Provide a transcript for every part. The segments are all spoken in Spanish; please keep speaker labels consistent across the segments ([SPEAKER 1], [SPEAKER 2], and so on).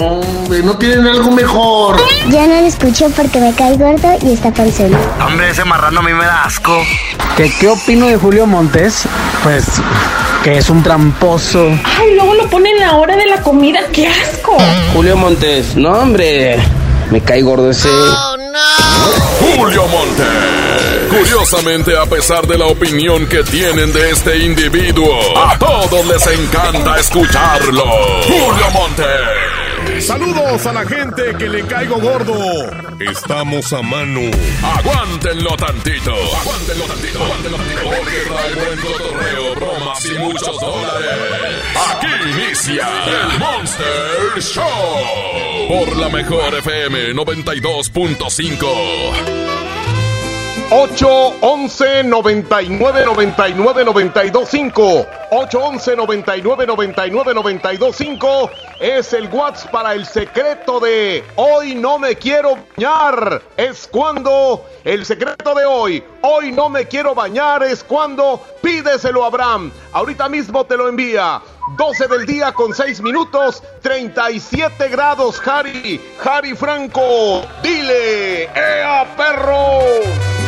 [SPEAKER 1] Hombre, ¿no tienen algo mejor?
[SPEAKER 2] Ya no lo escucho porque me cae gordo y está panzón.
[SPEAKER 3] Hombre, ese marrano a mí me da asco.
[SPEAKER 4] ¿Qué, ¿Qué opino de Julio Montes? Pues que es un tramposo.
[SPEAKER 5] Ay, luego lo ponen en la hora de la comida. ¡Qué asco!
[SPEAKER 6] Julio Montes, no hombre, me cae gordo ese.
[SPEAKER 7] Julio Monte. Curiosamente, a pesar de la opinión que tienen de este individuo, a todos les encanta escucharlo. Julio Monte.
[SPEAKER 8] Saludos a la gente que le caigo gordo. Estamos a mano.
[SPEAKER 7] Aguántenlo tantito. Aguántenlo tantito. Aguántenlo tantito. Porque trae buen cotorreo, bromas y muchos dólares. Aquí inicia el Monster Show. Por la mejor FM 92.5.
[SPEAKER 8] 8 11 99 99 92 5 8 11 99 99 92 5 es el WhatsApp para el secreto de hoy no me quiero bañar. Es cuando el secreto de hoy hoy no me quiero bañar es cuando pídeselo a Abraham. Ahorita mismo te lo envía. 12 del día con 6 minutos, 37 grados, Harry, Harry Franco, dile, ¡Ea perro!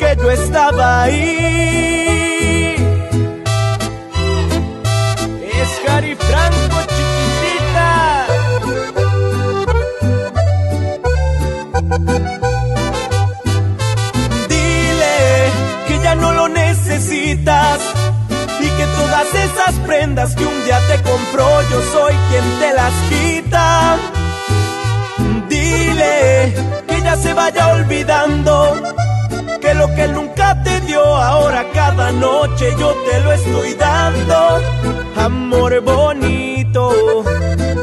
[SPEAKER 9] que yo estaba ahí. Es Harry Franco, chiquitita. Dile que ya no lo necesitas y que todas esas prendas que un día te compró yo soy quien te las quita. Dile que ya se vaya olvidando cada noche yo te lo estoy dando. Amor bonito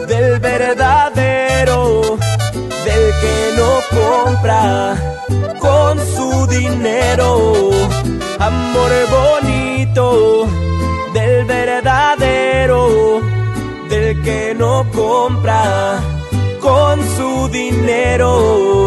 [SPEAKER 9] del verdadero, del que no compra con su dinero. Amor bonito del verdadero, del que no compra con su dinero.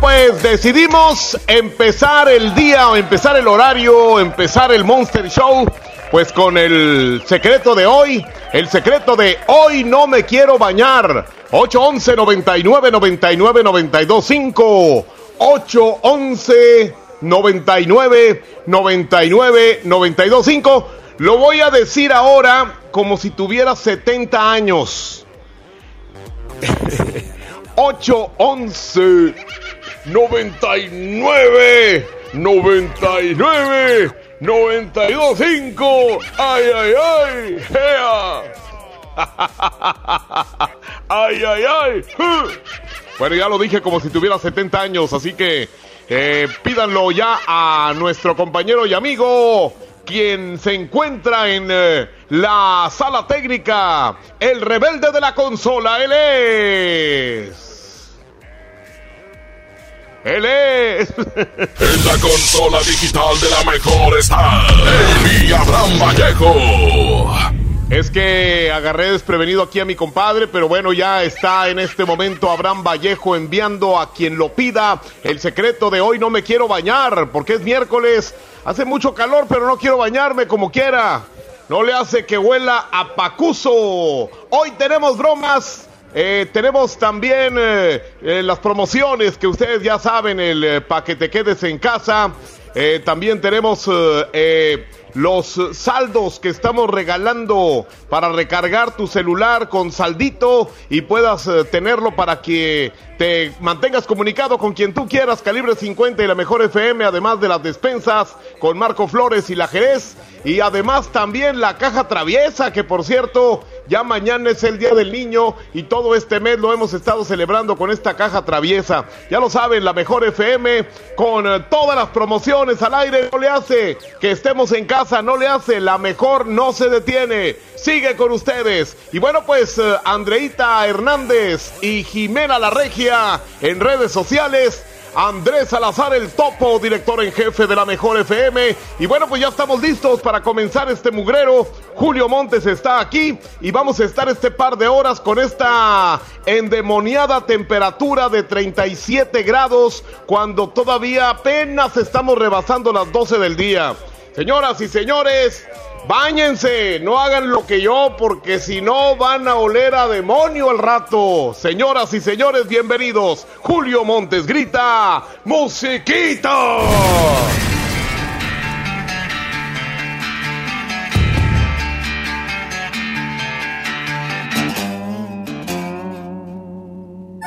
[SPEAKER 8] Pues decidimos empezar el día o empezar el horario, empezar el Monster Show, pues con el secreto de hoy. El secreto de hoy no me quiero bañar. 811 99 99 92 5 811 99 99 92 5 Lo voy a decir ahora como si tuviera 70 años. 811 99 99 92 5 Ay ay ay. ¡Ea! ay ay ay. Bueno, ya lo dije como si tuviera 70 años, así que eh, pídanlo ya a nuestro compañero y amigo, quien se encuentra en eh, la sala técnica, el rebelde de la consola, él es... Él es...
[SPEAKER 7] En la consola digital de la mejor está el Abraham Vallejo.
[SPEAKER 8] Es que agarré desprevenido aquí a mi compadre, pero bueno, ya está en este momento Abraham Vallejo enviando a quien lo pida el secreto de hoy no me quiero bañar, porque es miércoles, hace mucho calor, pero no quiero bañarme como quiera. No le hace que huela a pacuso. Hoy tenemos bromas. Eh, tenemos también eh, eh, las promociones que ustedes ya saben, el eh, pa' que te quedes en casa. También tenemos los saldos que estamos regalando para recargar tu celular con saldito y puedas tenerlo para que te mantengas comunicado con quien tú quieras, calibre 50 y la mejor FM, además de las despensas con Marco Flores y la Jerez. Y además también la caja traviesa, que por cierto, ya mañana es el Día del Niño y todo este mes lo hemos estado celebrando con esta caja traviesa. Ya lo saben, la mejor FM con eh, todas las promociones al aire no le hace que estemos en casa, no le hace, la mejor no se detiene. Sigue con ustedes. Y bueno, pues eh, Andreita Hernández y Jimena La Regia en redes sociales. Andrés Salazar, el topo, director en jefe de la Mejor FM. Y bueno, pues ya estamos listos para comenzar este mugrero. Julio Montes está aquí y vamos a estar este par de horas con esta endemoniada temperatura de 37 grados cuando todavía apenas estamos rebasando las 12 del día. Señoras y señores, Báñense, no hagan lo que yo, porque si no van a oler a demonio al rato. Señoras y señores, bienvenidos. Julio Montes grita, ¡Musiquita!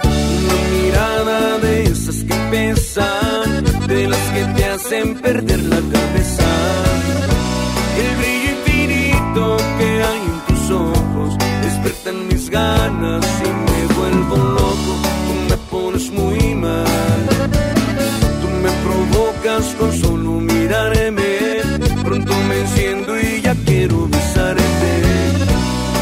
[SPEAKER 10] Una mirada de esas que pesan, de las que te hacen perder la cabeza. El despertan mis ganas y me vuelvo loco. Tú me pones muy mal, tú me provocas con solo mirarme. Pronto me enciendo y ya quiero besarte.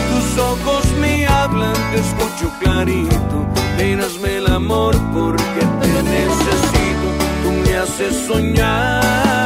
[SPEAKER 10] Tus ojos me hablan, te escucho clarito. Ven, el amor porque te necesito. Tú me haces soñar.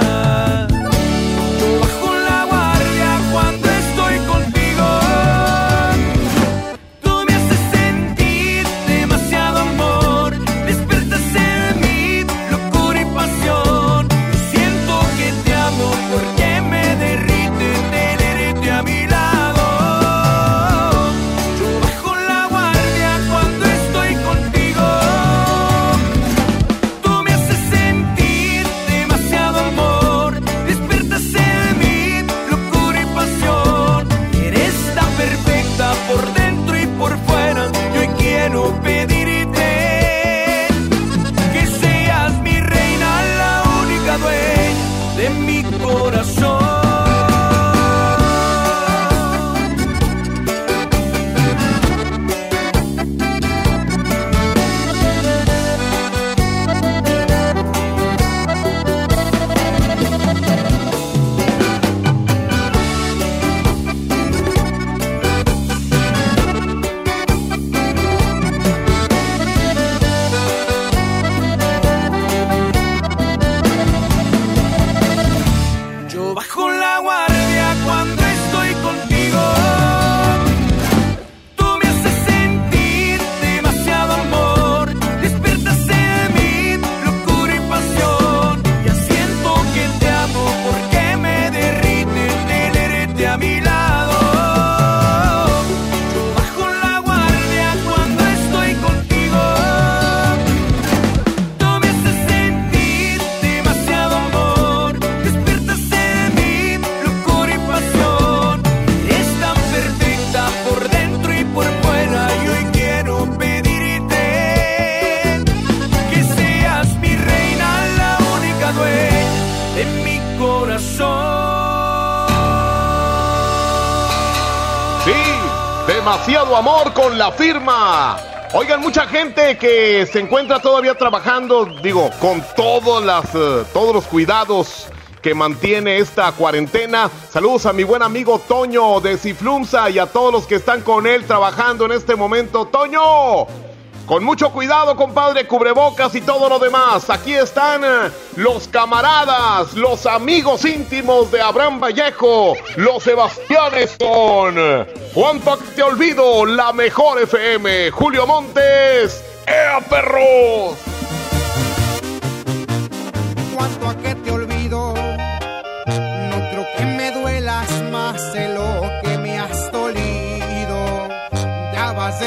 [SPEAKER 10] La
[SPEAKER 8] firma. Oigan, mucha gente que se encuentra todavía trabajando, digo, con todas las, eh, todos los cuidados que mantiene esta cuarentena. Saludos a mi buen amigo Toño de Ciflumsa y a todos los que están con él trabajando en este momento. Toño, con mucho cuidado, compadre, cubrebocas y todo lo demás. Aquí están eh, los camaradas, los amigos íntimos de Abraham Vallejo, los Sebastianes con Juanpa Te Olvido, la mejor FM, Julio Montes, ¡Ea perros!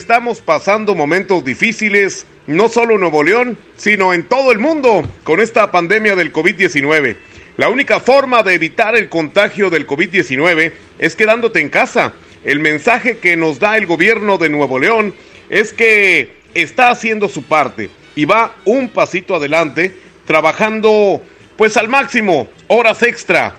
[SPEAKER 8] Estamos pasando momentos difíciles, no solo en Nuevo León, sino en todo el mundo con esta pandemia del COVID-19. La única forma de evitar el contagio del COVID-19 es quedándote en casa. El mensaje que nos da el gobierno de Nuevo León es que está haciendo su parte y va un pasito adelante, trabajando pues al máximo, horas extra,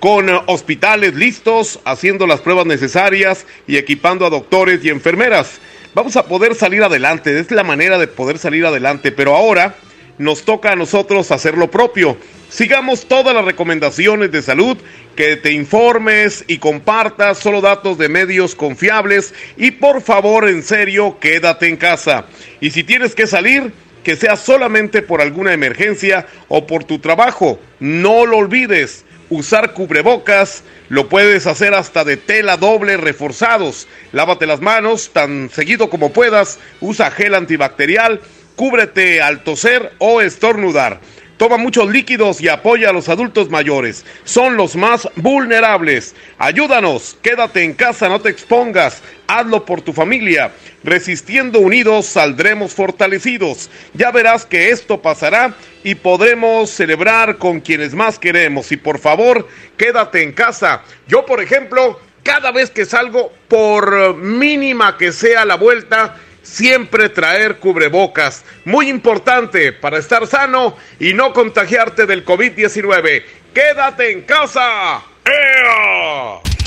[SPEAKER 8] con hospitales listos, haciendo las pruebas necesarias y equipando a doctores y enfermeras. Vamos a poder salir adelante, es la manera de poder salir adelante, pero ahora nos toca a nosotros hacer lo propio. Sigamos todas las recomendaciones de salud, que te informes y compartas solo datos de medios confiables y por favor, en serio, quédate en casa. Y si tienes que salir, que sea solamente por alguna emergencia o por tu trabajo. No lo olvides. Usar cubrebocas lo puedes hacer hasta de tela doble reforzados. Lávate las manos tan seguido como puedas. Usa gel antibacterial. Cúbrete al toser o estornudar. Toma muchos líquidos y apoya a los adultos mayores. Son los más vulnerables. Ayúdanos, quédate en casa, no te expongas. Hazlo por tu familia. Resistiendo unidos saldremos fortalecidos. Ya verás que esto pasará y podremos celebrar con quienes más queremos. Y por favor, quédate en casa. Yo, por ejemplo, cada vez que salgo, por mínima que sea la vuelta, siempre traer cubrebocas. Muy importante para estar sano y no contagiarte del COVID-19. Quédate en casa. ¡Ea!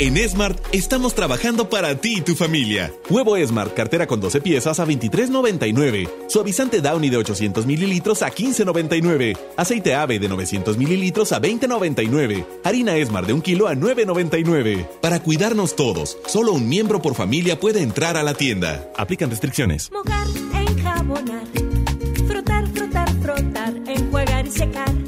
[SPEAKER 11] En Smart estamos trabajando para ti y tu familia. Huevo Smart, cartera con 12 piezas a 23.99. Suavizante Downy de 800 mililitros a 15.99. Aceite ave de 900 mililitros a 20.99. Harina Smart de un kilo a 9.99. Para cuidarnos todos, solo un miembro por familia puede entrar a la tienda. Aplican restricciones.
[SPEAKER 12] Mojar, enjabonar, frotar, frotar, frotar, enjuagar y secar.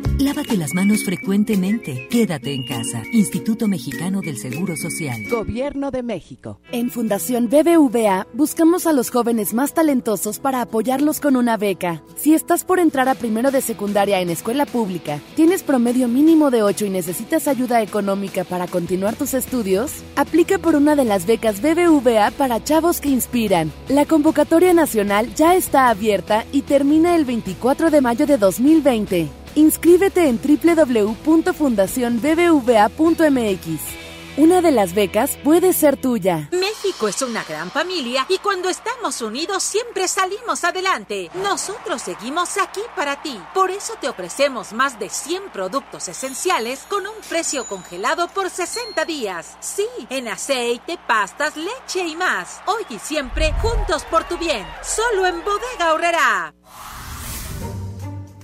[SPEAKER 13] Lávate las manos frecuentemente. Quédate en casa. Instituto Mexicano del Seguro Social.
[SPEAKER 14] Gobierno de México. En Fundación BBVA buscamos a los jóvenes más talentosos para apoyarlos con una beca. Si estás por entrar a primero de secundaria en escuela pública, tienes promedio mínimo de 8 y necesitas ayuda económica para continuar tus estudios, aplica por una de las becas BBVA para chavos que inspiran. La convocatoria nacional ya está abierta y termina el 24 de mayo de 2020. Inscríbete en www.fundacionbbva.mx. Una de las becas puede ser tuya.
[SPEAKER 15] México es una gran familia y cuando estamos unidos siempre salimos adelante. Nosotros seguimos aquí para ti. Por eso te ofrecemos más de 100 productos esenciales con un precio congelado por 60 días. Sí, en aceite, pastas, leche y más. Hoy y siempre juntos por tu bien. Solo en Bodega Horrera.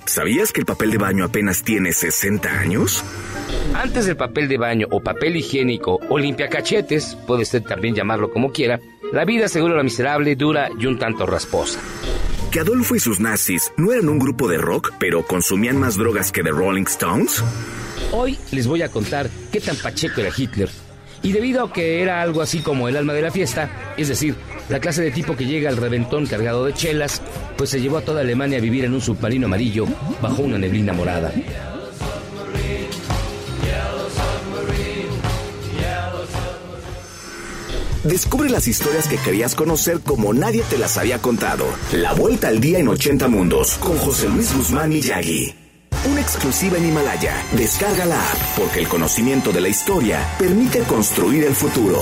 [SPEAKER 16] ¿Sabías que el papel de baño apenas tiene 60 años?
[SPEAKER 6] Antes del papel de baño o papel higiénico o limpiacachetes, puede usted también llamarlo como quiera, la vida según la miserable, dura y un tanto rasposa.
[SPEAKER 16] ¿Que Adolfo y sus nazis no eran un grupo de rock, pero consumían más drogas que The Rolling Stones?
[SPEAKER 6] Hoy les voy a contar qué tan pacheco era Hitler. Y debido a que era algo así como el alma de la fiesta, es decir, la clase de tipo que llega al reventón cargado de chelas, pues se llevó a toda Alemania a vivir en un submarino amarillo bajo una neblina morada.
[SPEAKER 16] Descubre las historias que querías conocer como nadie te las había contado. La vuelta al día en 80 mundos con José Luis Guzmán y Yagi. Una exclusiva en Himalaya. Descarga la app porque el conocimiento de la historia permite construir el futuro.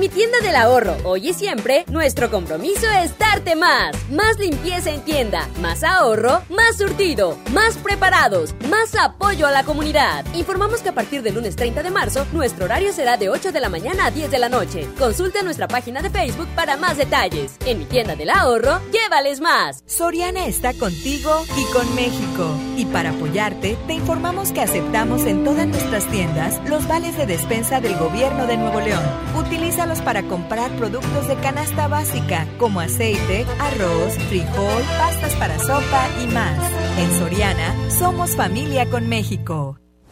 [SPEAKER 17] Mi tienda del ahorro, hoy y siempre, nuestro compromiso es darte más. Más limpieza en tienda, más ahorro, más surtido, más preparados, más apoyo a la comunidad. Informamos que a partir del lunes 30 de marzo, nuestro horario será de 8 de la mañana a 10 de la noche. Consulta nuestra página de Facebook para más detalles. En mi tienda del ahorro, llévales más.
[SPEAKER 18] Soriana está contigo y con México. Y para apoyarte, te informamos que aceptamos en todas nuestras tiendas los vales de despensa del gobierno de Nuevo León. Para comprar productos de canasta básica como aceite, arroz, frijol, pastas para sopa y más. En Soriana, somos familia con México.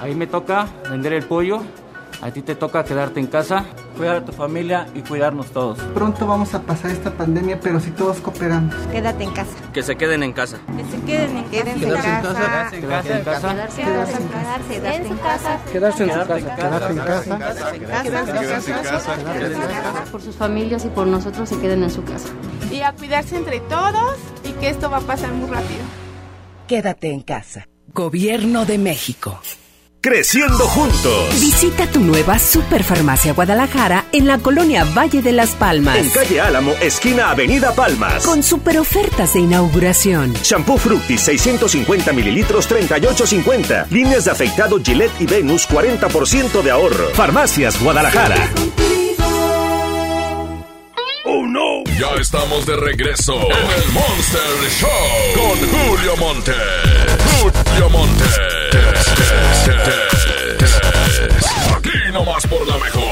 [SPEAKER 19] Ahí me toca vender el pollo, a ti te toca quedarte en casa, cuidar a tu familia y cuidarnos todos.
[SPEAKER 20] Pronto vamos a pasar esta pandemia, pero si todos cooperamos.
[SPEAKER 21] Quédate en casa.
[SPEAKER 19] Que se queden en casa.
[SPEAKER 21] Que se queden en casa.
[SPEAKER 19] Quedarse en casa.
[SPEAKER 21] Quedarse en casa.
[SPEAKER 19] Quedarse
[SPEAKER 21] en casa. Quedarse en casa.
[SPEAKER 19] Quedarse en su casa.
[SPEAKER 20] Quedarse en casa.
[SPEAKER 21] Quedarse en casa.
[SPEAKER 22] Por sus familias y por nosotros se queden en su casa.
[SPEAKER 23] Y a cuidarse entre todos y que esto va a pasar muy rápido.
[SPEAKER 12] Quédate en casa. Gobierno de México.
[SPEAKER 24] Creciendo juntos.
[SPEAKER 12] Visita tu nueva Superfarmacia Guadalajara en la colonia Valle de las Palmas.
[SPEAKER 24] En calle Álamo, esquina Avenida Palmas.
[SPEAKER 12] Con super ofertas de inauguración.
[SPEAKER 24] Shampoo Fructis 650 mililitros 38.50. Líneas de afeitado Gillette y Venus 40% de ahorro. Farmacias Guadalajara.
[SPEAKER 7] ¡Oh, no! Ya estamos de regreso en el Monster Show con Julio Monte. Julio Monte. Aquí nomás por la mejor.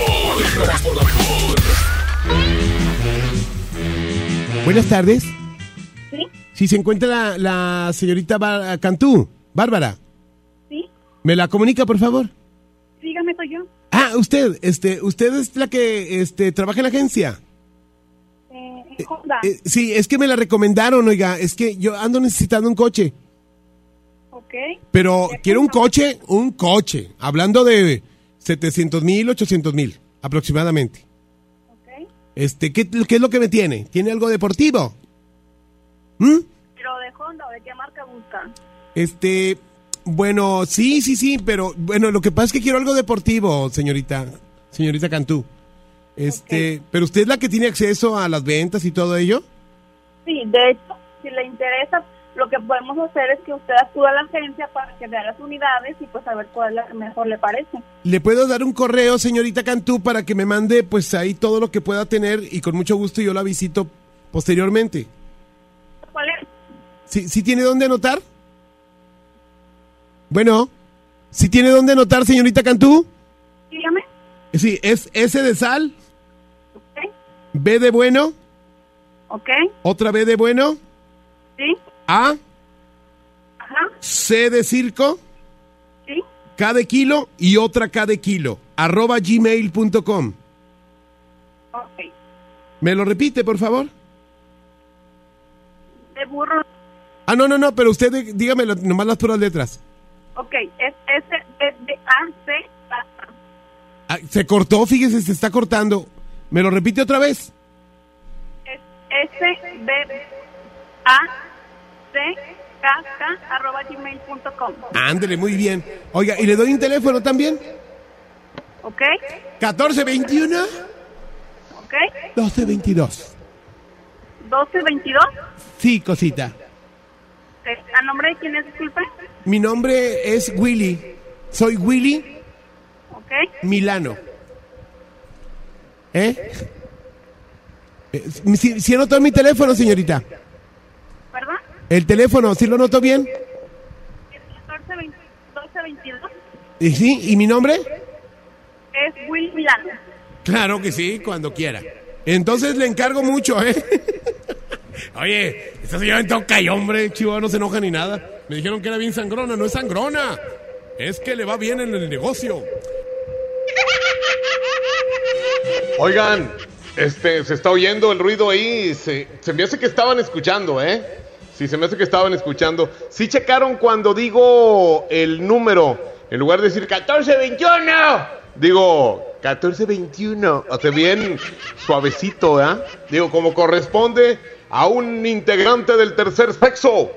[SPEAKER 7] Aquí nomás por la mejor.
[SPEAKER 25] Buenas tardes.
[SPEAKER 26] Sí.
[SPEAKER 25] Si se encuentra la, la señorita Bar- Cantú, Bárbara,
[SPEAKER 26] Sí,
[SPEAKER 25] ¿me la comunica, por favor?
[SPEAKER 26] dígame, soy yo.
[SPEAKER 25] Ah, usted, este, usted es la que este, trabaja en la agencia.
[SPEAKER 26] Eh, Honda.
[SPEAKER 25] Eh, sí, es que me la recomendaron, oiga, es que yo ando necesitando un coche.
[SPEAKER 26] Ok.
[SPEAKER 25] Pero quiero un coche, un coche, hablando de 700 mil, 800 mil, aproximadamente. Este, ¿qué, ¿qué es lo que me tiene? ¿Tiene algo deportivo? ¿Mm?
[SPEAKER 26] Pero de Honda, ¿o ¿de qué marca busca?
[SPEAKER 25] Este, bueno, sí, sí, sí, pero bueno, lo que pasa es que quiero algo deportivo, señorita, señorita Cantú. Este, pero usted es la que tiene acceso a las ventas y todo ello.
[SPEAKER 26] Sí, de hecho, si le interesa, lo que podemos hacer es que usted acuda a la agencia para que vea las unidades y pues a ver cuál es la que mejor le parece.
[SPEAKER 25] Le puedo dar un correo, señorita Cantú, para que me mande pues ahí todo lo que pueda tener y con mucho gusto yo la visito posteriormente.
[SPEAKER 26] ¿Cuál es?
[SPEAKER 25] ¿Sí, sí tiene dónde anotar? Bueno, ¿sí tiene dónde anotar, señorita Cantú?
[SPEAKER 26] Dígame.
[SPEAKER 25] Sí, es S de sal, B de bueno,
[SPEAKER 26] ¿Ok?
[SPEAKER 25] otra B de bueno,
[SPEAKER 26] Sí.
[SPEAKER 25] A,
[SPEAKER 26] Ajá.
[SPEAKER 25] C de circo,
[SPEAKER 26] Sí.
[SPEAKER 25] K de kilo y otra K de kilo, arroba gmail.com.
[SPEAKER 26] Ok.
[SPEAKER 25] ¿Me lo repite, por favor?
[SPEAKER 26] De burro.
[SPEAKER 25] Ah, no, no, no, pero usted dí- dígame nomás las puras letras.
[SPEAKER 26] Ok. Es S, B, A, C, A.
[SPEAKER 25] Ah, se cortó, fíjese, se está cortando. ¿Me lo repite otra vez?
[SPEAKER 26] S, B, A, C, K, K, arroba gmail.com.
[SPEAKER 25] Ándele, muy bien. Oiga, ¿y le doy un teléfono también?
[SPEAKER 26] ¿Ok?
[SPEAKER 25] 1421
[SPEAKER 26] ¿Ok?
[SPEAKER 25] 1222.
[SPEAKER 26] 1222.
[SPEAKER 25] Sí, cosita.
[SPEAKER 26] ¿A nombre de quién es, disculpe?
[SPEAKER 25] Mi nombre es Willy. Soy Willy
[SPEAKER 26] ¿Ok?
[SPEAKER 25] Milano. ¿Eh? Eh, ¿Sí, sí anotó mi teléfono, señorita?
[SPEAKER 26] ¿Verdad?
[SPEAKER 25] ¿El teléfono, sí lo anotó bien?
[SPEAKER 26] 1420 1222.
[SPEAKER 25] ¿Y sí? ¿Y mi nombre?
[SPEAKER 26] Es Will Milano.
[SPEAKER 25] Claro que sí, cuando quiera. Entonces le encargo mucho, ¿eh? Oye, esta señora en toca y hombre, chivo, no se enoja ni nada. Me dijeron que era bien sangrona, no es sangrona. Es que le va bien en el negocio. Oigan, este, se está oyendo el ruido ahí. Se, se me hace que estaban escuchando, ¿eh? Sí, se me hace que estaban escuchando. Sí checaron cuando digo el número. En lugar de decir 1421, digo 1421. O sea, bien suavecito, ¿eh? Digo, como corresponde a un integrante del tercer sexo.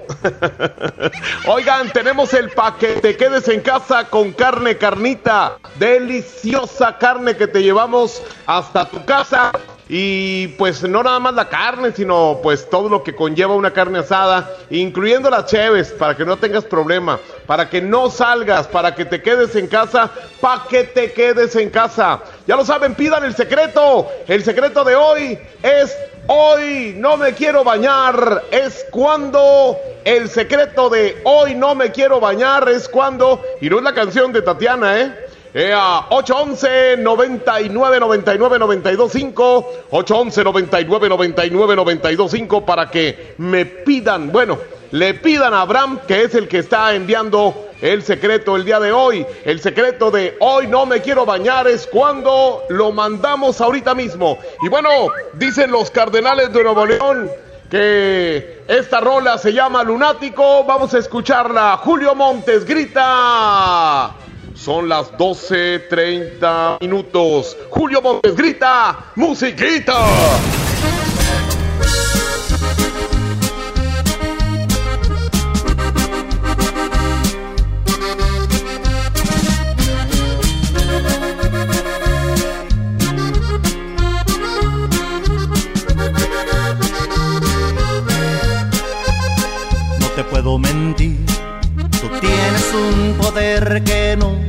[SPEAKER 25] Oigan, tenemos el paquete. Quedes en casa con carne carnita. Deliciosa carne que te llevamos hasta tu casa.
[SPEAKER 8] Y pues no nada más la carne, sino pues todo lo que conlleva una carne asada, incluyendo las cheves, para que no tengas problema, para que no salgas, para que te quedes en casa, para que te quedes en casa. Ya lo saben, pidan el secreto. El secreto de hoy es hoy no me quiero bañar. Es cuando el secreto de hoy no me quiero bañar es cuando, y no es la canción de Tatiana, ¿eh? Ea, 811 99 99 925 811 99 99 925 para que me pidan, bueno, le pidan a Abraham, que es el que está enviando el secreto el día de hoy. El secreto de hoy no me quiero bañar es cuando lo mandamos ahorita mismo. Y bueno, dicen los cardenales de Nuevo León que esta rola se llama Lunático. Vamos a escucharla. Julio Montes grita. Son las 12.30 minutos. Julio Montes grita, musiquita.
[SPEAKER 27] No te puedo mentir, tú tienes un poder que no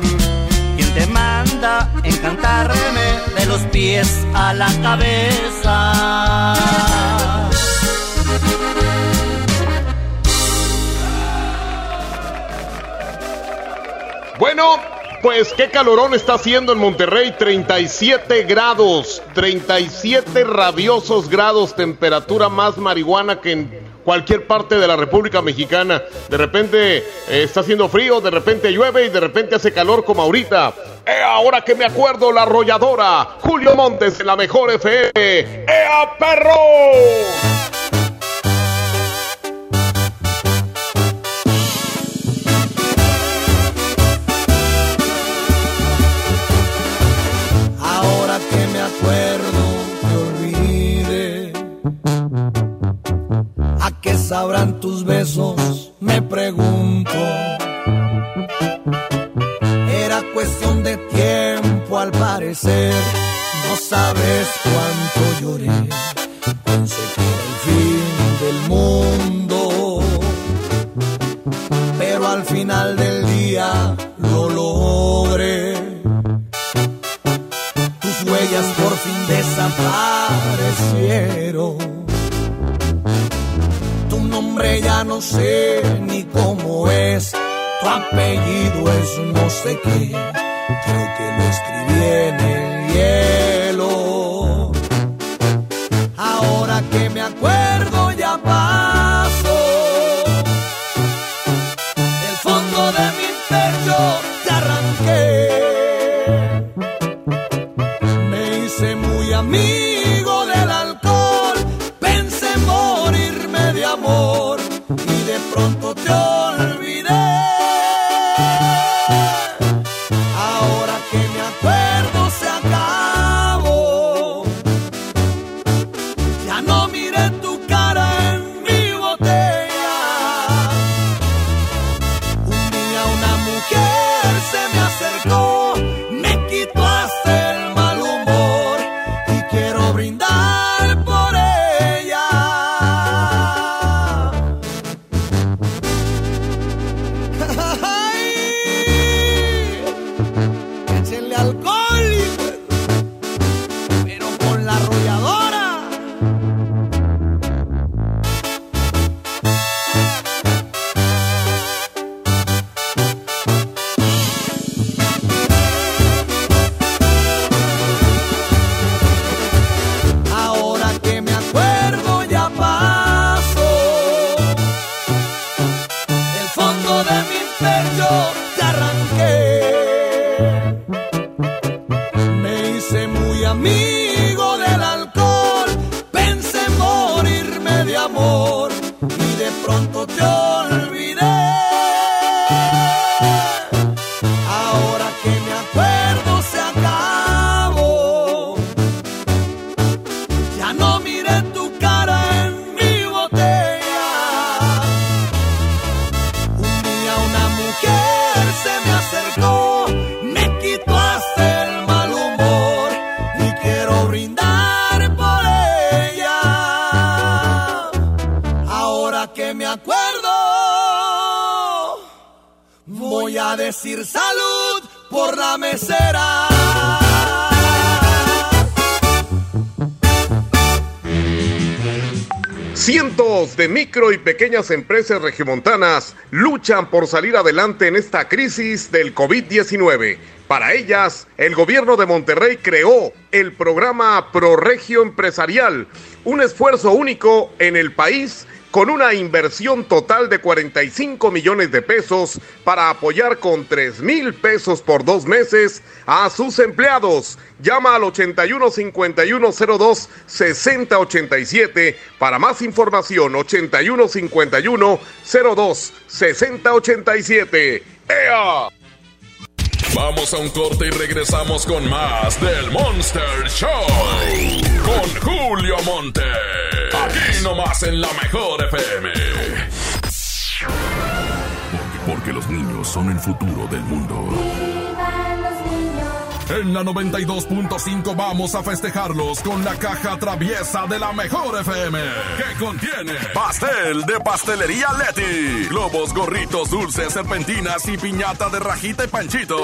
[SPEAKER 27] Encantarme de los pies a la cabeza.
[SPEAKER 8] Bueno, pues qué calorón está haciendo en Monterrey, 37 grados, 37 rabiosos grados, temperatura más marihuana que en cualquier parte de la República Mexicana. De repente eh, está haciendo frío, de repente llueve y de repente hace calor como ahorita. Eh, ahora que me acuerdo, la arrolladora, Julio Montes la mejor FM. ¡Ea, perro!
[SPEAKER 28] Ahora que me acuerdo, te olvidé.
[SPEAKER 29] sabrán tus besos? Me pregunto. Era cuestión de tiempo al parecer. No sabes cuánto lloré. Pensé que el fin del mundo. Pero al final del día lo logré. Desaparecieron. Tu nombre ya no sé ni cómo es. Tu apellido es no sé qué. Creo que lo escribí en el. Brindar por ella. Ahora que me acuerdo, voy a decir salud por la mesera.
[SPEAKER 8] Cientos de micro y pequeñas empresas regiomontanas luchan por salir adelante en esta crisis del COVID-19. Para ellas, el gobierno de Monterrey creó el programa ProRegio Empresarial, un esfuerzo único en el país con una inversión total de 45 millones de pesos para apoyar con 3 mil pesos por dos meses a sus empleados. Llama al 81 51 02 60 87 para más información 81 51 02 60 87. ¡Ea!
[SPEAKER 7] Vamos a un corte y regresamos con más del Monster Show. Con Julio Monte. Aquí nomás en la mejor FM.
[SPEAKER 30] Porque, los niños son el futuro del mundo.
[SPEAKER 7] En la 92.5 vamos a festejarlos con la caja traviesa de la mejor FM. Que contiene pastel de pastelería Leti, globos, gorritos, dulces, serpentinas y piñata de rajita y panchito.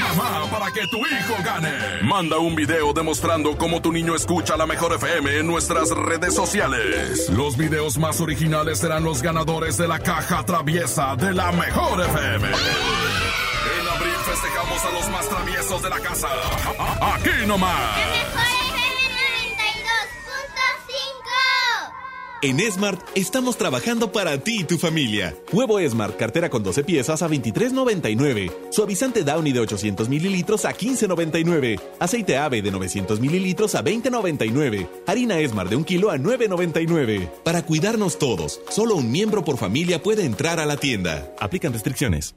[SPEAKER 7] Mamá, para que tu hijo gane. Manda un video demostrando cómo tu niño escucha la mejor FM en nuestras redes sociales. Los videos más originales serán los ganadores de la caja traviesa de la mejor FM. Festejamos a los más traviesos de la casa. Aquí nomás.
[SPEAKER 11] En Smart estamos trabajando para ti y tu familia. Huevo Smart, cartera con 12 piezas a 23.99. Suavizante Downy de 800 mililitros a 15.99. Aceite ave de 900 mililitros a 20.99. Harina Smart de un kilo a 9.99. Para cuidarnos todos, solo un miembro por familia puede entrar a la tienda. Aplican restricciones.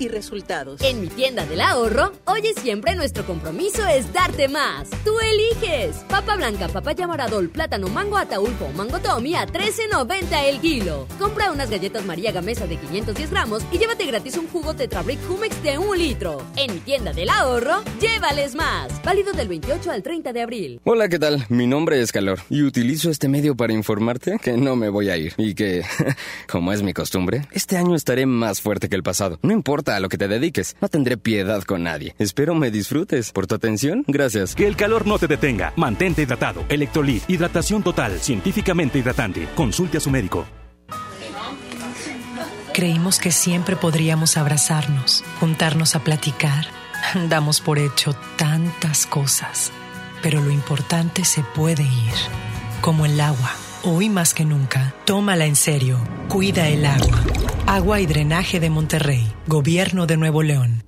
[SPEAKER 31] y resultados.
[SPEAKER 17] En mi tienda del ahorro, hoy y siempre nuestro compromiso es darte más. Tú eliges. Papa blanca, papaya moradol, plátano, mango ataulfo o mango tommy a 13.90 el kilo. Compra unas galletas María Gamesa de 510 gramos y llévate gratis un jugo Tetrabric Humex de un litro. En mi tienda del ahorro, llévales más. Válido del 28 al 30 de abril.
[SPEAKER 6] Hola, ¿qué tal? Mi nombre es Calor y utilizo este medio para informarte que no me voy a ir y que, como es mi costumbre, este año estaré más fuerte que el pasado. No importa a lo que te dediques, no tendré piedad con nadie. Espero me disfrutes. Por tu atención, gracias.
[SPEAKER 32] Que el calor no te detenga. Mantente hidratado. Electrolit, hidratación total, científicamente hidratante. Consulte a su médico.
[SPEAKER 33] Creímos que siempre podríamos abrazarnos, juntarnos a platicar. Damos por hecho tantas cosas, pero lo importante se puede ir, como el agua. Hoy más que nunca, tómala en serio. Cuida el agua. Agua y Drenaje de Monterrey, Gobierno de Nuevo León.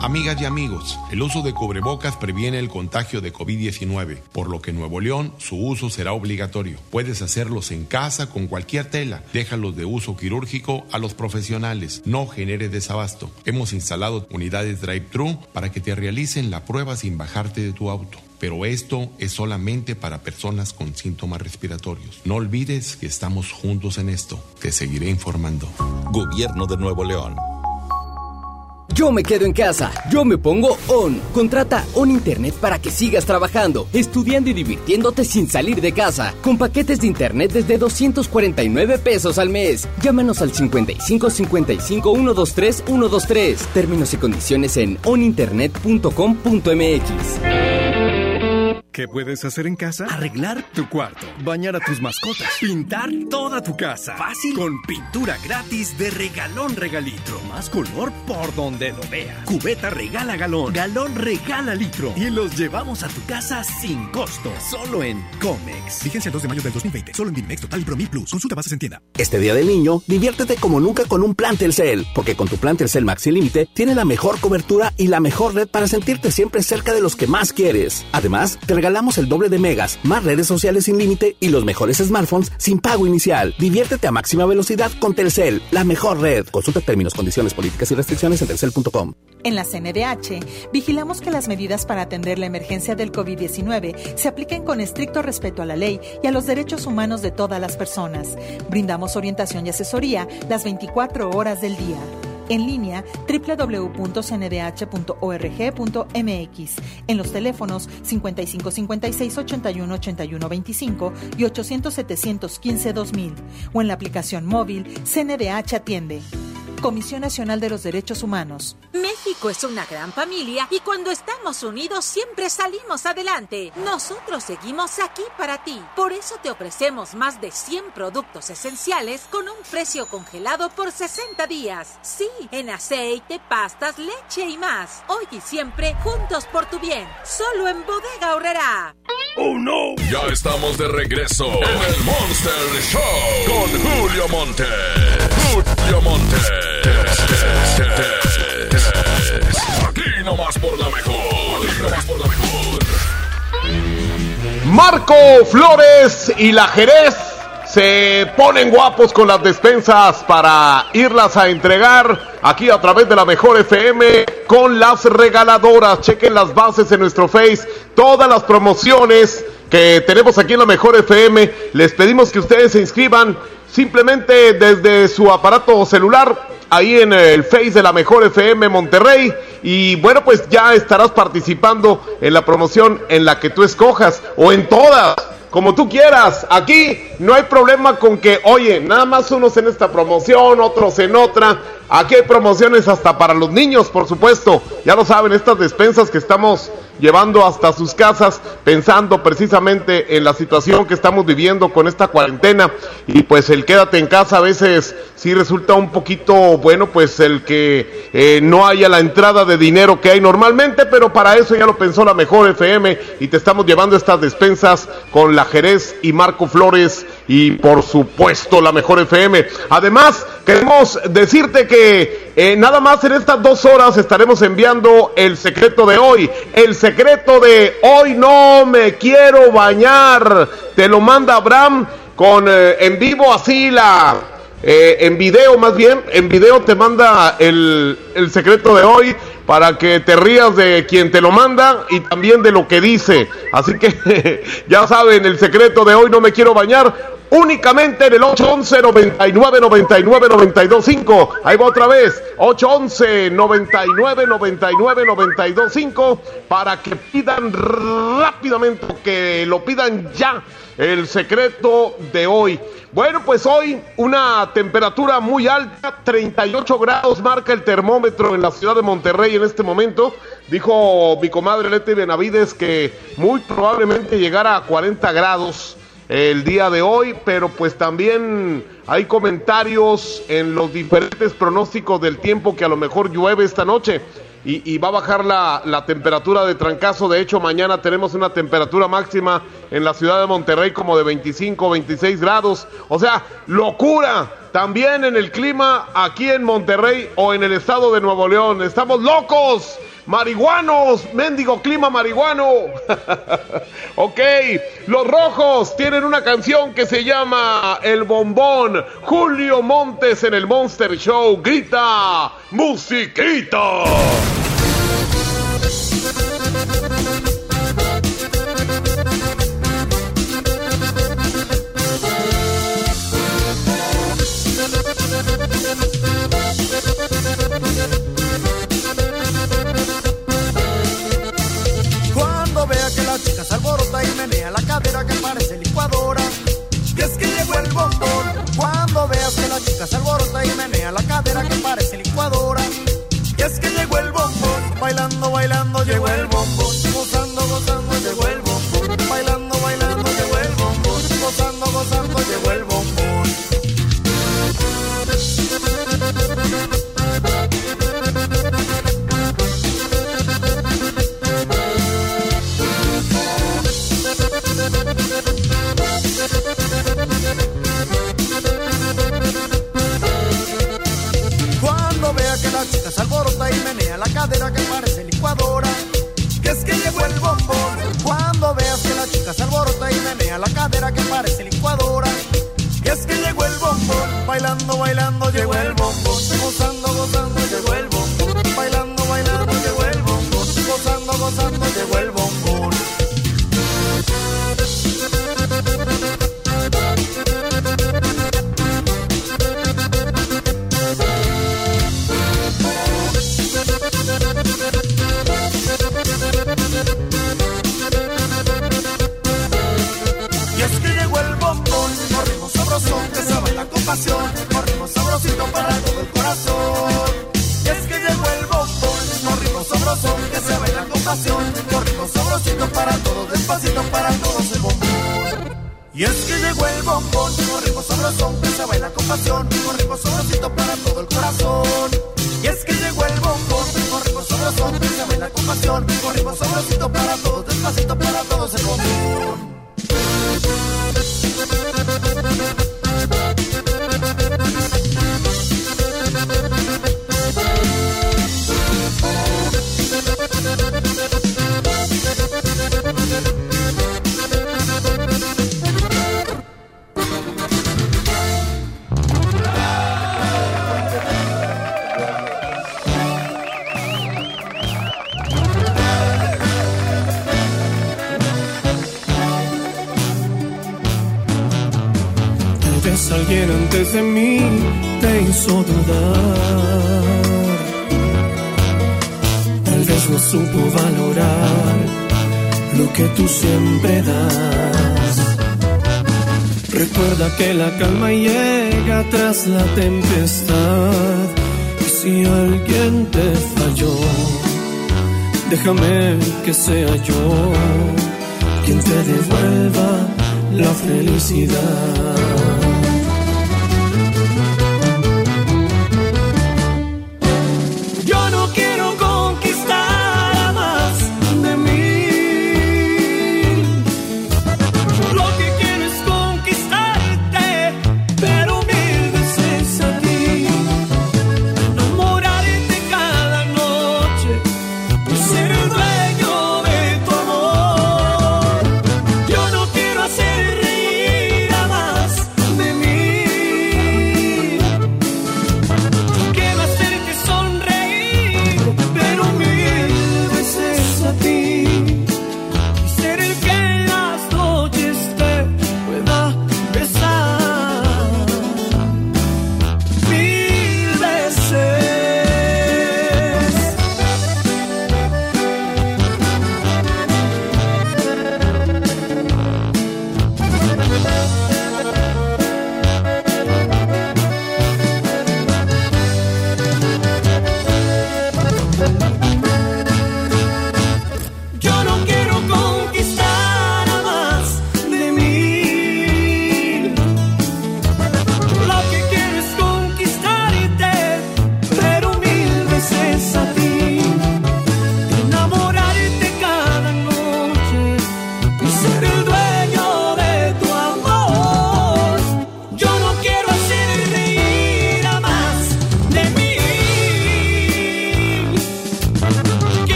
[SPEAKER 34] Amigas y amigos, el uso de cubrebocas previene el contagio de COVID-19, por lo que en Nuevo León su uso será obligatorio. Puedes hacerlos en casa con cualquier tela. Déjalos de uso quirúrgico a los profesionales. No genere desabasto. Hemos instalado unidades drive-thru para que te realicen la prueba sin bajarte de tu auto. Pero esto es solamente para personas con síntomas respiratorios. No olvides que estamos juntos en esto. Te seguiré informando.
[SPEAKER 9] Gobierno de Nuevo León. Yo me quedo en casa, yo me pongo ON. Contrata ON Internet para que sigas trabajando, estudiando y divirtiéndote sin salir de casa. Con paquetes de Internet desde 249 pesos al mes. Llámanos al 55 55 123 123. Términos y condiciones en oninternet.com.mx.
[SPEAKER 35] ¿Qué puedes hacer en casa? Arreglar tu cuarto, bañar a tus mascotas, pintar toda tu casa. Fácil. Con pintura gratis de regalón regalitro. Más color por donde lo veas. Cubeta regala galón, galón regala litro. Y los llevamos a tu casa sin costo. Solo en Comex. Vigencia el 2 de mayo del 2020. Solo en Dimex Total y Promil Plus. Consulta bases en tienda.
[SPEAKER 36] Este día del niño, diviértete como nunca con un plan Telcel. Porque con tu plan Telcel Maxi Límite, tiene la mejor cobertura y la mejor red para sentirte siempre cerca de los que más quieres. Además, te regalamos el doble de megas, más redes sociales sin límite y los mejores smartphones sin pago inicial. Diviértete a máxima velocidad con Telcel, la mejor red. Consulta términos, condiciones, políticas y restricciones en telcel.com.
[SPEAKER 37] En la CNDH, vigilamos que las medidas para atender la emergencia del COVID-19 se apliquen con estricto respeto a la ley y a los derechos humanos de todas las personas. Brindamos orientación y asesoría las 24 horas del día en línea www.cndh.org.mx, en los teléfonos 55 56 81 81 25 y 800 715 2000 o en la aplicación móvil CNDH Atiende. Comisión Nacional de los Derechos Humanos.
[SPEAKER 15] México es una gran familia y cuando estamos unidos siempre salimos adelante. Nosotros seguimos aquí para ti. Por eso te ofrecemos más de 100 productos esenciales con un precio congelado por 60 días. Sí, en aceite, pastas, leche y más. Hoy y siempre juntos por tu bien. Solo en Bodega Horrera.
[SPEAKER 7] ¡Oh no! Ya estamos de regreso en el Monster Show con Julio Monte. Julio Monte.
[SPEAKER 8] Marco Flores y la Jerez se ponen guapos con las despensas para irlas a entregar aquí a través de la mejor FM con las regaladoras. Chequen las bases en nuestro Face, todas las promociones que tenemos aquí en la mejor FM. Les pedimos que ustedes se inscriban simplemente desde su aparato celular ahí en el Face de la Mejor FM Monterrey. Y bueno, pues ya estarás participando en la promoción en la que tú escojas o en todas, como tú quieras. Aquí no hay problema con que, oye, nada más unos en esta promoción, otros en otra. Aquí hay promociones hasta para los niños, por supuesto. Ya lo saben, estas despensas que estamos llevando hasta sus casas, pensando precisamente en la situación que estamos viviendo con esta cuarentena. Y pues el quédate en casa a veces sí resulta un poquito, bueno, pues el que eh, no haya la entrada de dinero que hay normalmente, pero para eso ya lo pensó la mejor FM y te estamos llevando estas despensas con la Jerez y Marco Flores y por supuesto la mejor FM. Además, queremos decirte que eh, nada más en estas dos horas estaremos enviando el secreto de hoy. El secreto de hoy no me quiero bañar. Te lo manda Abraham con eh, en vivo así la... Eh, en video más bien, en video te manda el, el secreto de hoy para que te rías de quien te lo manda y también de lo que dice. Así que ya saben, el secreto de hoy no me quiero bañar únicamente en el 811 99 99 92 5. Ahí va otra vez, 811 99 99 92 5 para que pidan rápidamente, que lo pidan ya el secreto de hoy. Bueno, pues hoy una temperatura muy alta, 38 grados marca el termómetro en la ciudad de Monterrey en este momento. Dijo mi comadre Leti Benavides que muy probablemente llegara a 40 grados el día de hoy, pero pues también hay comentarios en los diferentes pronósticos del tiempo que a lo mejor llueve esta noche y, va a bajar la, la, temperatura de trancazo. De hecho, mañana tenemos una temperatura máxima en la ciudad de Monterrey como de 25, 26 grados. O sea, locura. También en el clima aquí en Monterrey o en el estado de Nuevo León. Estamos locos marihuanos, mendigo clima marihuano. ok, los rojos tienen una canción que se llama El Bombón. Julio Montes en el Monster Show grita, musiquita.
[SPEAKER 28] Menea la cadera que parece licuadora. Y es que llegó el bombón. Cuando veas que la chica se alborota y menea la cadera que parece licuadora. Y es que llegó el bombón. Bailando, bailando, llegó el bombón. Gozando, gozando, llegó el bombón. Cadera que parece licuadora. Que es que llegó el bombón. Cuando veas que la chica se alborota y menea la cadera que parece licuadora. Que es que llegó el bombón. Bailando, bailando, llegó el bombón. Gozando, gozando, llegó el bombón, corrimos sabroso, que se baila con pasión, corrimos sabrosito para todo el corazón. Y es que llegó el bombón, corrimos sabroso, que se baila con pasión, corrimos sabrosito para todos, despacito para todos el bombón.
[SPEAKER 10] Recuerda que la calma llega tras la tempestad. Y si alguien te falló,
[SPEAKER 38] déjame que sea yo quien te devuelva la felicidad.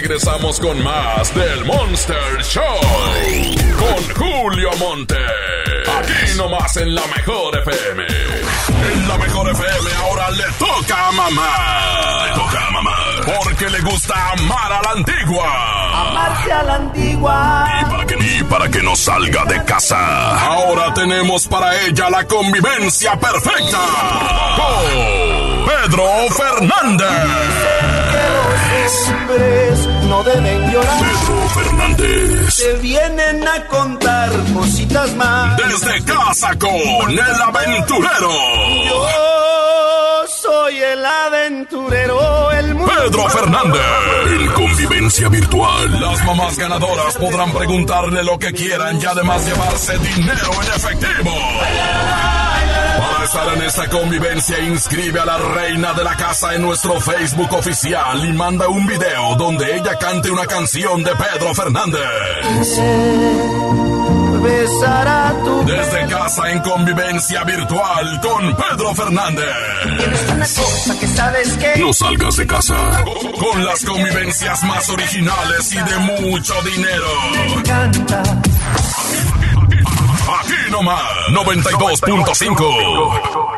[SPEAKER 7] Regresamos con más del Monster Show. Con Julio Monte. Aquí nomás en la mejor FM. En la mejor FM ahora le toca a mamá. Le toca a mamá. Porque le gusta amar a la antigua.
[SPEAKER 29] Amarse a la antigua.
[SPEAKER 7] Y para que, y para que no salga de casa. Ahora tenemos para ella la convivencia perfecta. Con Pedro Fernández
[SPEAKER 29] hombres no deben llorar.
[SPEAKER 7] Pedro Fernández.
[SPEAKER 29] Te vienen a contar cositas más.
[SPEAKER 7] Desde casa con el aventurero.
[SPEAKER 29] Yo soy el aventurero, el mundo.
[SPEAKER 7] Pedro Fernández. En convivencia virtual. Las mamás ganadoras podrán preguntarle lo que quieran y además llevarse dinero en efectivo. En esta convivencia, inscribe a la reina de la casa en nuestro Facebook oficial y manda un video donde ella cante una canción de Pedro Fernández. Desde casa en convivencia virtual con Pedro Fernández. No salgas de casa. Con las convivencias más originales y de mucho dinero. Aquí nomás, 92.5.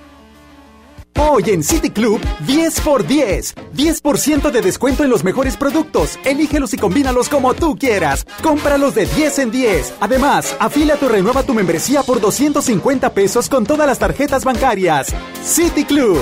[SPEAKER 35] Hoy en City Club, 10 por 10. 10% de descuento en los mejores productos. Elígelos y combínalos como tú quieras. Cómpralos de 10 en 10. Además, afílate o renueva tu membresía por 250 pesos con todas las tarjetas bancarias. City Club.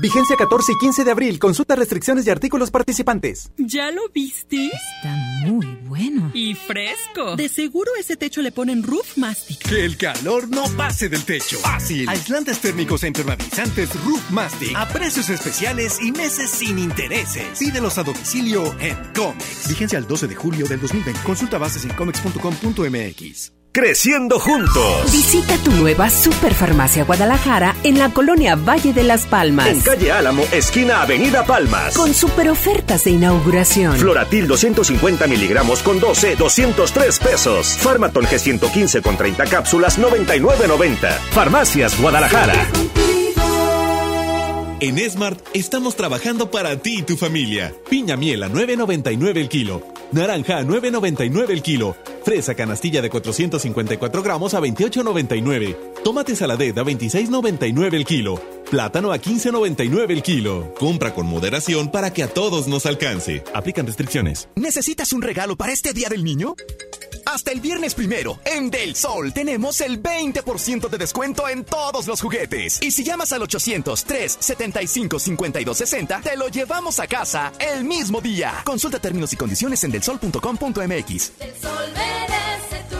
[SPEAKER 35] Vigencia 14 y 15 de abril. Consulta restricciones y artículos participantes.
[SPEAKER 13] ¿Ya lo viste?
[SPEAKER 39] Está muy bueno.
[SPEAKER 13] Y fresco. De seguro ese techo le ponen Roof Mastic.
[SPEAKER 40] Que el calor no pase del techo. Fácil. Aislantes térmicos e impermeabilizantes Roof Mastic. A precios especiales y meses sin intereses. Pídelos a domicilio en Comex.
[SPEAKER 41] Vigencia al 12 de julio del 2020. Consulta bases en comex.com.mx.
[SPEAKER 24] Creciendo juntos.
[SPEAKER 39] Visita tu nueva Superfarmacia Guadalajara en la colonia Valle de las Palmas.
[SPEAKER 24] En calle Álamo, esquina Avenida Palmas.
[SPEAKER 39] Con super ofertas de inauguración.
[SPEAKER 24] Floratil 250 miligramos con 12, 203 pesos. Farmaton G115 con 30 cápsulas, 99.90. Farmacias Guadalajara.
[SPEAKER 11] En Smart estamos trabajando para ti y tu familia. Piña miel a 9.99 el kilo. Naranja a 9.99 el kilo. Fresa canastilla de 454 gramos a 28.99. Tomate saladet a 26.99 el kilo. Plátano a 15.99 el kilo. Compra con moderación para que a todos nos alcance. Aplican restricciones.
[SPEAKER 35] ¿Necesitas un regalo para este Día del Niño? Hasta el viernes primero, en Del Sol tenemos el 20% de descuento en todos los juguetes. Y si llamas al 800-375-5260, te lo llevamos a casa el mismo día. Consulta términos y condiciones en delsol.com.mx.
[SPEAKER 12] El sol merece tu.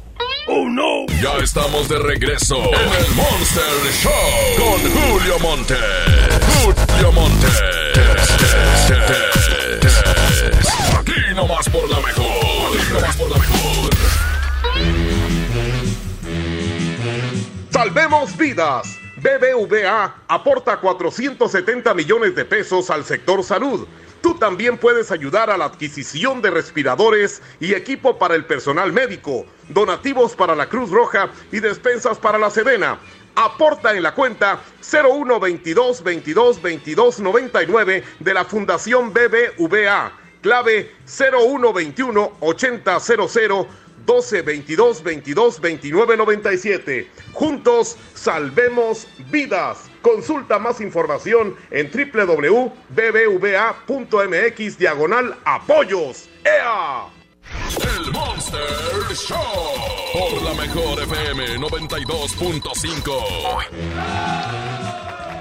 [SPEAKER 7] ¡Oh, no! Ya estamos de regreso en el Monster Show con Julio Monte. Julio Monte. Aquí nomás por la mejor. Aquí nomás por la mejor.
[SPEAKER 8] Salvemos vidas. BBVA aporta 470 millones de pesos al sector salud. Tú también puedes ayudar a la adquisición de respiradores y equipo para el personal médico, donativos para la Cruz Roja y despensas para la Sedena. Aporta en la cuenta 01 22 22 22 99 de la Fundación BBVA. Clave 01 21 80 00 12 22 22 29 97. Juntos salvemos vidas. Consulta más información en www.bbva.mx diagonal apoyos. ¡Ea!
[SPEAKER 7] El Monster Show por la mejor FM 92.5.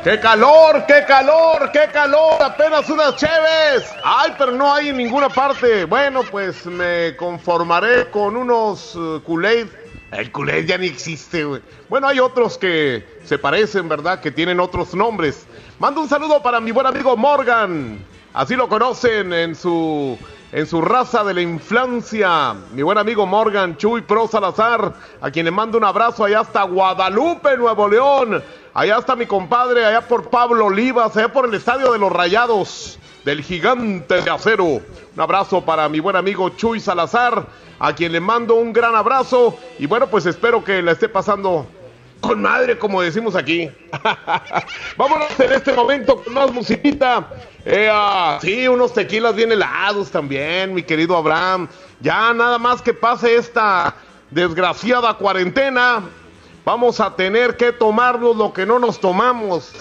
[SPEAKER 8] ¡Qué calor! ¡Qué calor! ¡Qué calor! Apenas unas cheves. Ay, pero no hay en ninguna parte. Bueno, pues me conformaré con unos uh, Kool-Aid. El Kool-Aid ya ni existe, güey. Bueno, hay otros que se parecen, ¿verdad? Que tienen otros nombres. Mando un saludo para mi buen amigo Morgan. Así lo conocen en su en su raza de la infancia. Mi buen amigo Morgan Chuy Pro Salazar, a quien le mando un abrazo allá hasta Guadalupe, Nuevo León. Allá está mi compadre, allá por Pablo Olivas, allá por el estadio de los Rayados, del gigante de acero. Un abrazo para mi buen amigo Chuy Salazar, a quien le mando un gran abrazo. Y bueno, pues espero que la esté pasando con madre, como decimos aquí. Vámonos en este momento con más musiquita. Sí, unos tequilas bien helados también, mi querido Abraham. Ya nada más que pase esta desgraciada cuarentena. Vamos a tener que tomarnos lo que no nos tomamos.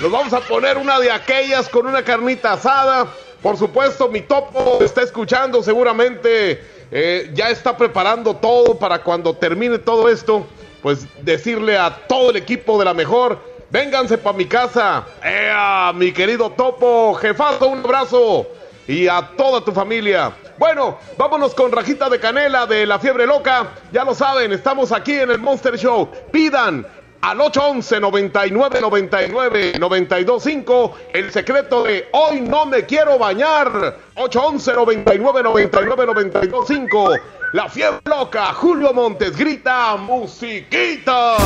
[SPEAKER 8] nos vamos a poner una de aquellas con una carnita asada. Por supuesto, mi topo está escuchando seguramente. eh, ya está preparando todo para cuando termine todo esto pues decirle a todo el equipo de la mejor, vénganse para mi casa. ¡Ea, mi querido Topo! Jefazo, un abrazo. Y a toda tu familia,
[SPEAKER 29] Bueno, vámonos con Rajita de Canela de La Fiebre Loca. Ya lo saben, estamos aquí en el Monster Show. Pidan al 811 99 99 925 el secreto de hoy no me quiero bañar 811 99 99 925 la fiebre loca Julio Montes grita musiquita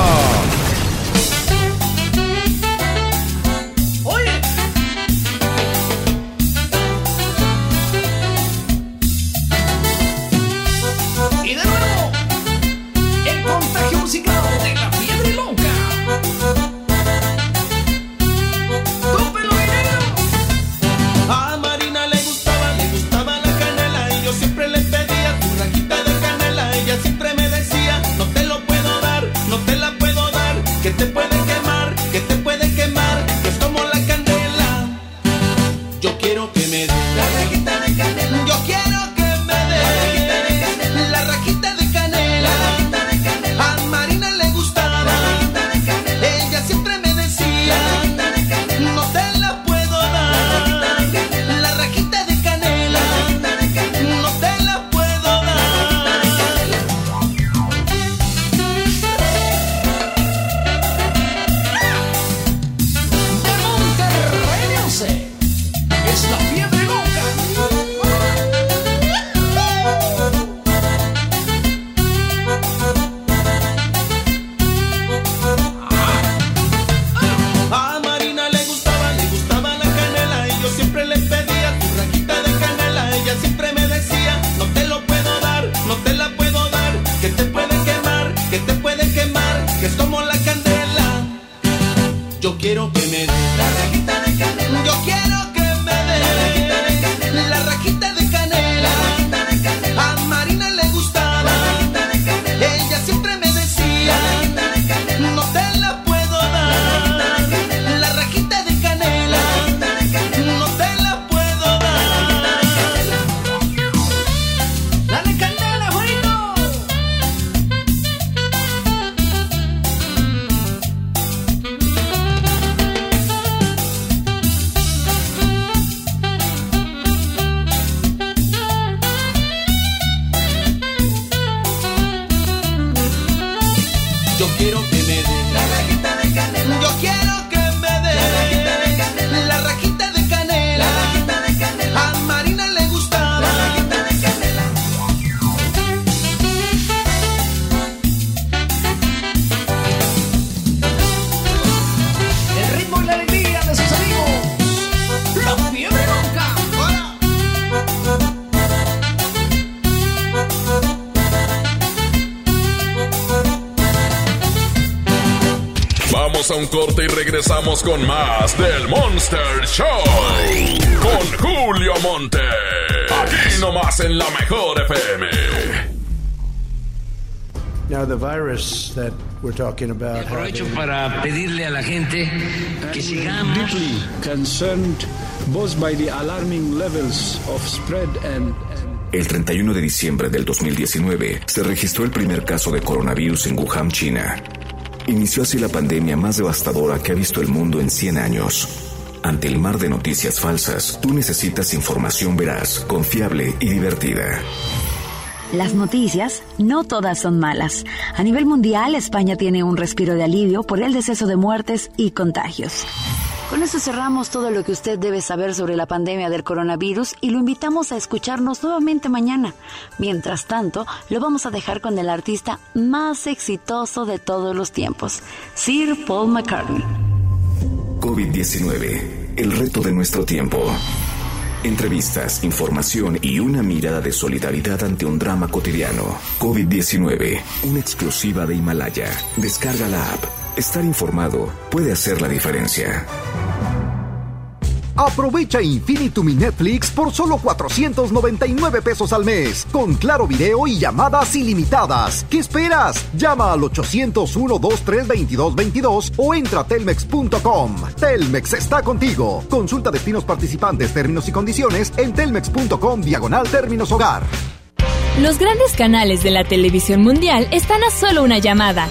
[SPEAKER 7] regresamos con más del Monster Show. Con Julio Monte. Aquí nomás en la mejor FM.
[SPEAKER 42] Now the virus that we're talking about.
[SPEAKER 43] Aprovecho para pedirle a la gente que sigamos.
[SPEAKER 42] Deeply concerned both by the alarming levels of spread and
[SPEAKER 16] el 31 de diciembre del 2019 se registró el primer caso de coronavirus en Wuhan, China. Inició así la pandemia más devastadora que ha visto el mundo en 100 años. Ante el mar de noticias falsas, tú necesitas información veraz, confiable y divertida.
[SPEAKER 44] Las noticias no todas son malas. A nivel mundial, España tiene un respiro de alivio por el deceso de muertes y contagios. Con eso cerramos todo lo que usted debe saber sobre la pandemia del coronavirus y lo invitamos a escucharnos nuevamente mañana. Mientras tanto, lo vamos a dejar con el artista más exitoso de todos los tiempos, Sir Paul McCartney.
[SPEAKER 16] COVID-19, el reto de nuestro tiempo. Entrevistas, información y una mirada de solidaridad ante un drama cotidiano. COVID-19, una exclusiva de Himalaya. Descarga la app. Estar informado puede hacer la diferencia.
[SPEAKER 45] Aprovecha Infinitum mi Netflix por solo 499 pesos al mes, con claro video y llamadas ilimitadas. ¿Qué esperas? Llama al 801 2322 o entra a telmex.com. Telmex está contigo. Consulta destinos participantes, términos y condiciones en telmex.com diagonal términos hogar.
[SPEAKER 46] Los grandes canales de la televisión mundial están a solo una llamada.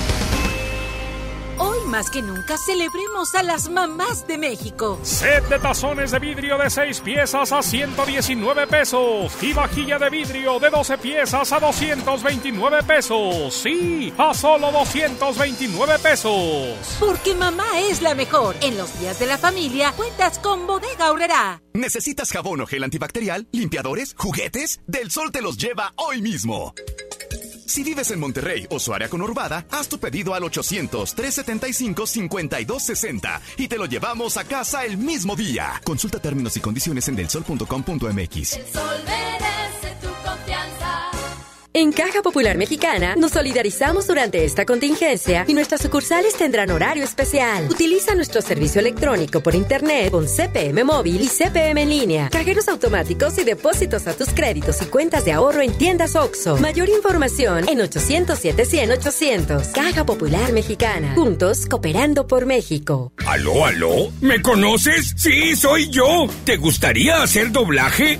[SPEAKER 15] Más que nunca celebremos a las mamás de México.
[SPEAKER 47] Set de tazones de vidrio de 6 piezas a 119 pesos y vajilla de vidrio de 12 piezas a 229 pesos. Sí, a solo 229 pesos.
[SPEAKER 15] Porque mamá es la mejor. En los días de la familia cuentas con Bodega Aurrera.
[SPEAKER 48] ¿Necesitas jabón o gel antibacterial, limpiadores, juguetes? Del Sol te los lleva hoy mismo. Si vives en Monterrey o su área conurbada, haz tu pedido al 800-375-5260 y te lo llevamos a casa el mismo día. Consulta términos y condiciones en delsol.com.mx.
[SPEAKER 49] El sol.
[SPEAKER 50] En Caja Popular Mexicana nos solidarizamos durante esta contingencia y nuestras sucursales tendrán horario especial. Utiliza nuestro servicio electrónico por internet con CPM móvil y CPM en línea, cajeros automáticos y depósitos a tus créditos y cuentas de ahorro en tiendas OXO. Mayor información en 807 100 800. Caja Popular Mexicana. Juntos cooperando por México.
[SPEAKER 51] ¿Aló, aló? ¿Me conoces? Sí, soy yo. ¿Te gustaría hacer doblaje?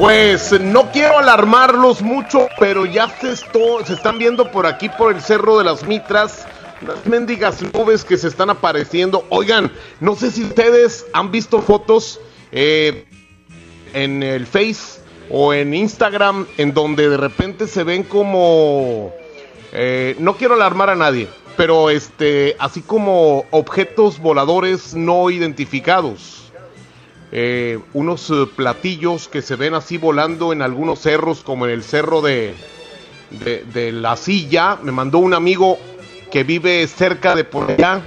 [SPEAKER 8] Pues no quiero alarmarlos mucho, pero ya se, esto- se están viendo por aquí, por el Cerro de las Mitras, unas mendigas nubes que se están apareciendo. Oigan, no sé si ustedes han visto fotos eh, en el Face o en Instagram, en donde de repente se ven como... eh, no quiero alarmar a nadie, pero este, así como objetos voladores no identificados eh, unos eh, platillos que se ven así volando en algunos cerros, como en el cerro de, de, la silla. Me mandó un amigo que vive cerca de por allá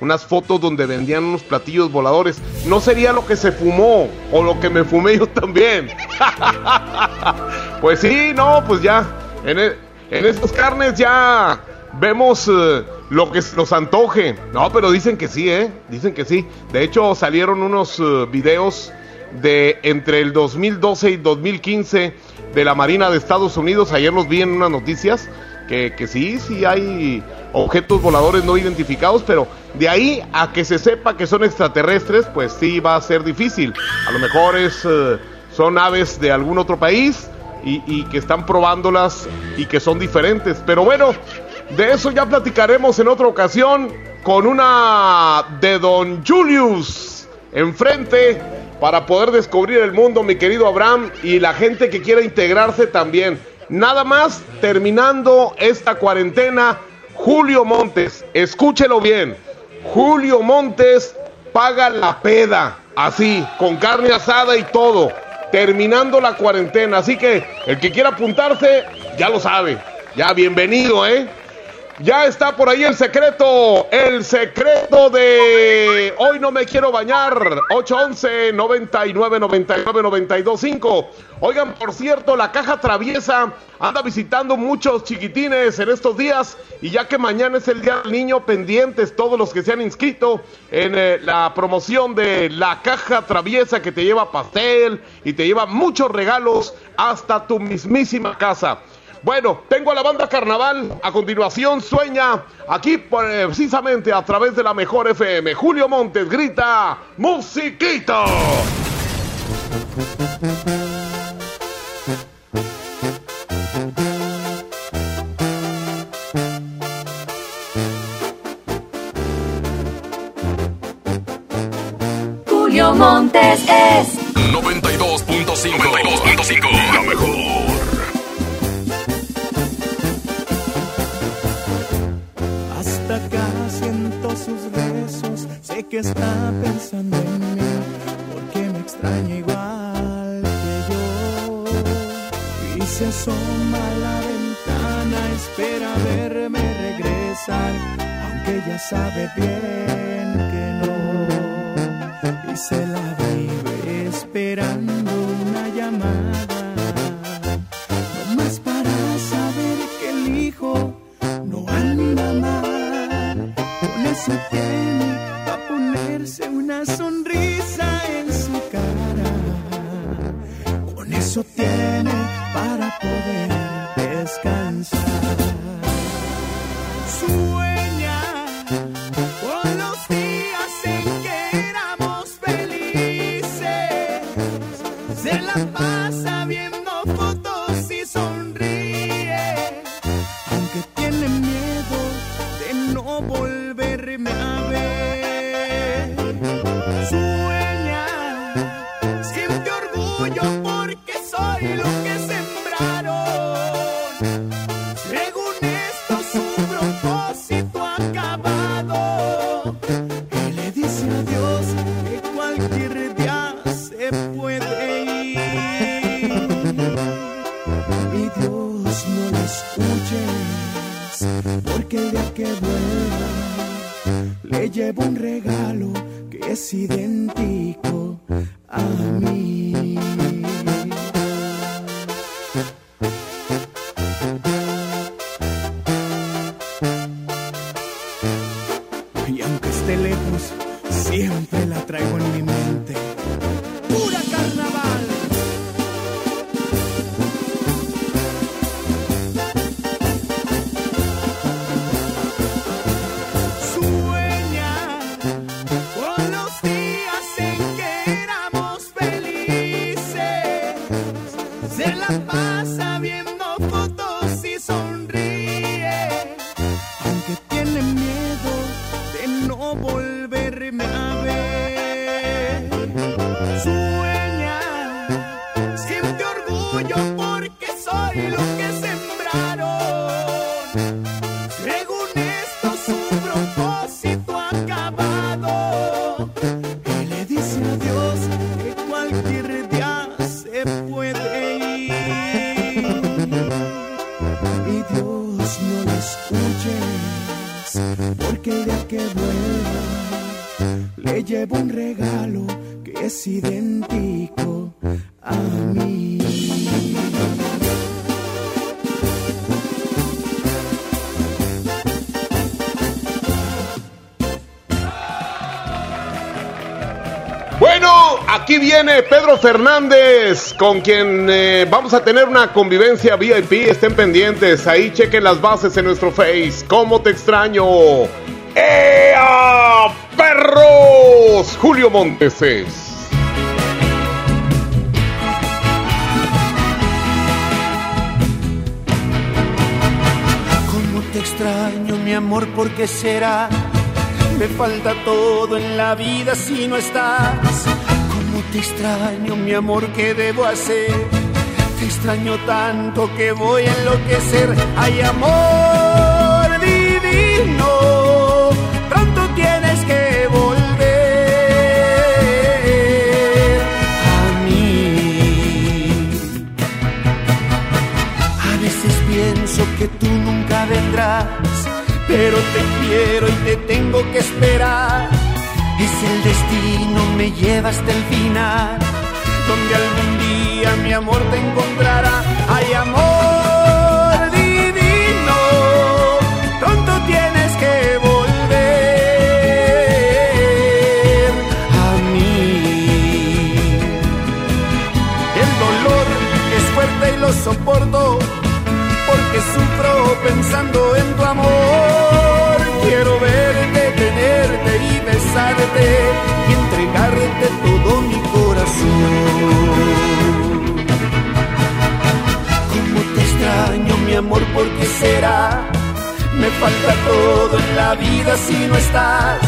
[SPEAKER 8] unas fotos donde vendían unos platillos voladores. No sería lo que se fumó o lo que me fumé yo también. pues sí, no, pues ya. En, e- en estas carnes ya vemos eh, lo que nos antoje. No, pero dicen que sí, ¿eh? Dicen que sí. De hecho, salieron unos eh, videos de entre el 2012 y 2015 de la Marina de Estados Unidos. Ayer los vi en unas noticias. Que, que sí, sí hay objetos voladores no identificados, pero de ahí a que se sepa que son extraterrestres, pues sí va a ser difícil. A lo mejor es, eh, son aves de algún otro país y, y que están probándolas y que son diferentes. Pero bueno, de eso ya platicaremos en otra ocasión con una de Don Julius enfrente para poder descubrir el mundo, mi querido Abraham, y la gente que quiera integrarse también. Nada más terminando esta cuarentena, Julio Montes, escúchelo bien, Julio Montes paga la peda, así, con carne asada y todo, terminando la cuarentena. Así que el que quiera apuntarse, ya lo sabe. Ya, bienvenido, ¿eh? Ya está por ahí el secreto, el secreto de hoy no me quiero bañar, 811 99 99 92 5. Oigan, por cierto, la caja traviesa anda visitando muchos chiquitines en estos días y ya que mañana es el día del niño, pendientes todos los que se han inscrito en eh, la promoción de la caja traviesa que te lleva pastel y te lleva muchos regalos hasta tu mismísima casa. Bueno, tengo a la banda Carnaval. A continuación sueña aquí precisamente a través de la mejor FM. Julio Montes grita musiquito.
[SPEAKER 7] Julio Montes es
[SPEAKER 38] que está pensando en mí, porque me extraña igual que yo. Y se asoma a la ventana, espera verme regresar, aunque ya sabe bien que no. Y se la vive esperando una llamada, no más para saber que el hijo no anda mal. Con eso
[SPEAKER 8] viene Pedro Fernández, con quien eh, vamos a tener una convivencia VIP. Estén pendientes, ahí chequen las bases en nuestro Face. ¿Cómo te extraño? ¡Ea, perros! Julio Monteses.
[SPEAKER 38] ¿Cómo te extraño, mi amor? ¿Por qué será? Me falta todo en la vida si no estás. ¿Cómo te extraño, mi amor? ¿Qué debo hacer? Te extraño tanto que voy a enloquecer. Ay, amor divino, pronto tienes que volver a mí. A veces pienso que tú nunca vendrás, pero te quiero y te tengo que esperar. Es el destino, me lleva hasta el final, donde algún día mi amor te encontrará. Ay, amor divino, pronto tienes que volver a mí. El dolor es fuerte y lo soporto
[SPEAKER 29] que sufro pensando amor, ¿por qué será? Me falta todo en la vida si no estás.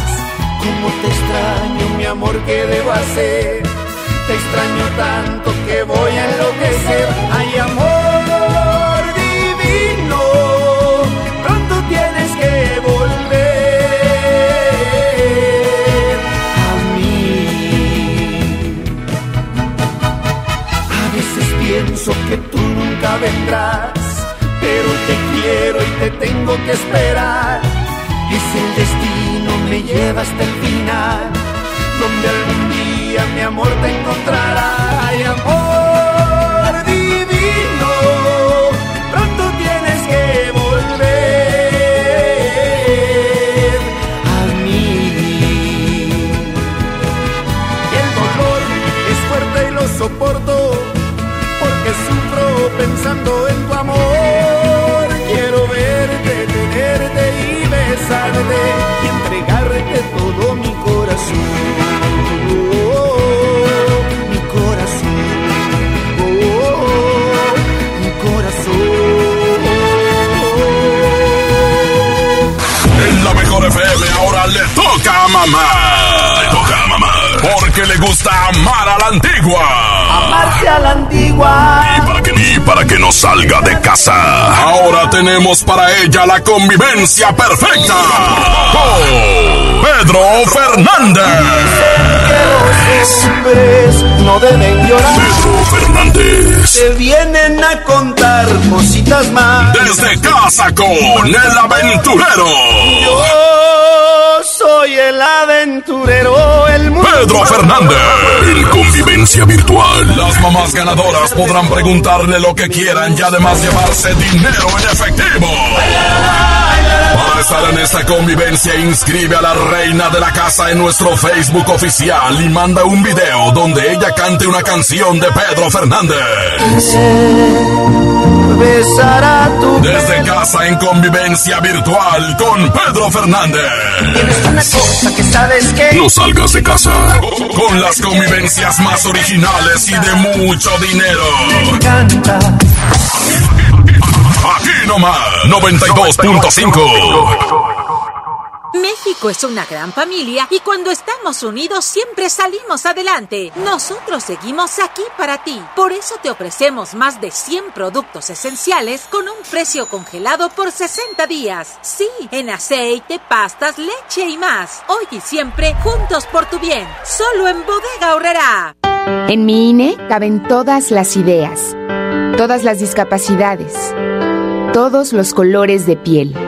[SPEAKER 29] Cómo te extraño, mi amor, ¿qué debo hacer? Te extraño tanto que voy a enloquecer. Ay, amor divino, pronto tienes que volver a mí. A veces pienso que tú nunca vendrás, y tengo que esperar. Es el destino, me lleva hasta el final, donde algún día mi amor te encontrará. Ay, amor
[SPEAKER 7] toca a mamá. Le toca mamá. Porque le gusta amar a la antigua.
[SPEAKER 29] Amarse a la antigua.
[SPEAKER 7] Y para que, y para que no salga de casa. Ahora tenemos para ella la convivencia perfecta. Con Pedro Fernández.
[SPEAKER 29] hombres no deben llorar.
[SPEAKER 7] Pedro Fernández.
[SPEAKER 29] Te vienen a contar cositas más.
[SPEAKER 7] Desde casa con el aventurero.
[SPEAKER 29] Yo soy el aventurero, el mundo.
[SPEAKER 7] Pedro Fernández. En convivencia virtual. Las mamás ganadoras podrán preguntarle lo que quieran y además llevarse dinero en efectivo. Para estar en esta convivencia, inscribe a la reina de la casa en nuestro Facebook oficial y manda un video donde ella cante una canción de Pedro Fernández.
[SPEAKER 29] Besará tu
[SPEAKER 7] Desde casa en convivencia virtual con Pedro Fernández.
[SPEAKER 29] Tienes una cosa que sabes que
[SPEAKER 7] No salgas de casa. Con las convivencias más originales y de mucho dinero.
[SPEAKER 29] encanta.
[SPEAKER 7] Aquí nomás, 92.5.
[SPEAKER 15] Es una gran familia y cuando estamos unidos siempre salimos adelante. Nosotros seguimos aquí para ti. Por eso te ofrecemos más de 100 productos esenciales con un precio congelado por 60 días. Sí, en aceite, pastas, leche y más. Hoy y siempre juntos por tu bien. Solo en Bodega Horrera.
[SPEAKER 52] En mi INE caben todas las ideas, todas las discapacidades, todos los colores de piel.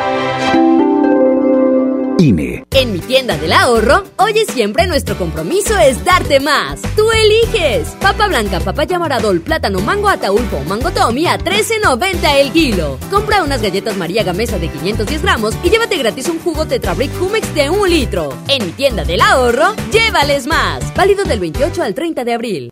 [SPEAKER 17] En mi tienda del ahorro, hoy siempre nuestro compromiso es darte más. Tú eliges. Papa blanca, papaya maradol, plátano, mango ataulfo, mango tommy a 13.90 el kilo. Compra unas galletas María Gamesa de 510 gramos y llévate gratis un jugo Tetrabric Humex de un litro. En mi tienda del ahorro, llévales más. Válido del 28 al 30 de abril.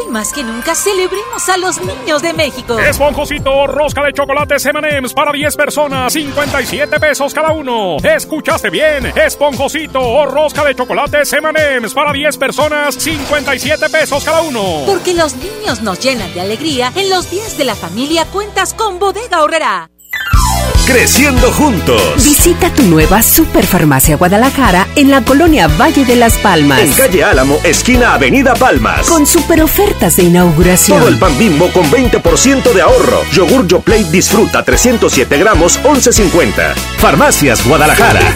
[SPEAKER 15] Más que nunca celebremos a los niños de México.
[SPEAKER 47] Esponjosito, rosca de chocolate M&M's para 10 personas, 57 pesos cada uno. ¿Escuchaste bien? Esponjosito o rosca de chocolate M&M's para 10 personas, 57 pesos cada uno.
[SPEAKER 15] Porque los niños nos llenan de alegría, en los días de la familia cuentas con Bodega Horrera.
[SPEAKER 16] Creciendo juntos.
[SPEAKER 24] Visita tu nueva Superfarmacia Guadalajara en la colonia Valle de las Palmas.
[SPEAKER 16] En calle Álamo, esquina Avenida Palmas.
[SPEAKER 24] Con super ofertas de inauguración.
[SPEAKER 16] Todo el pan bimbo con 20% de ahorro. Yogur Yo Plate disfruta 307 gramos, 11.50. Farmacias Guadalajara.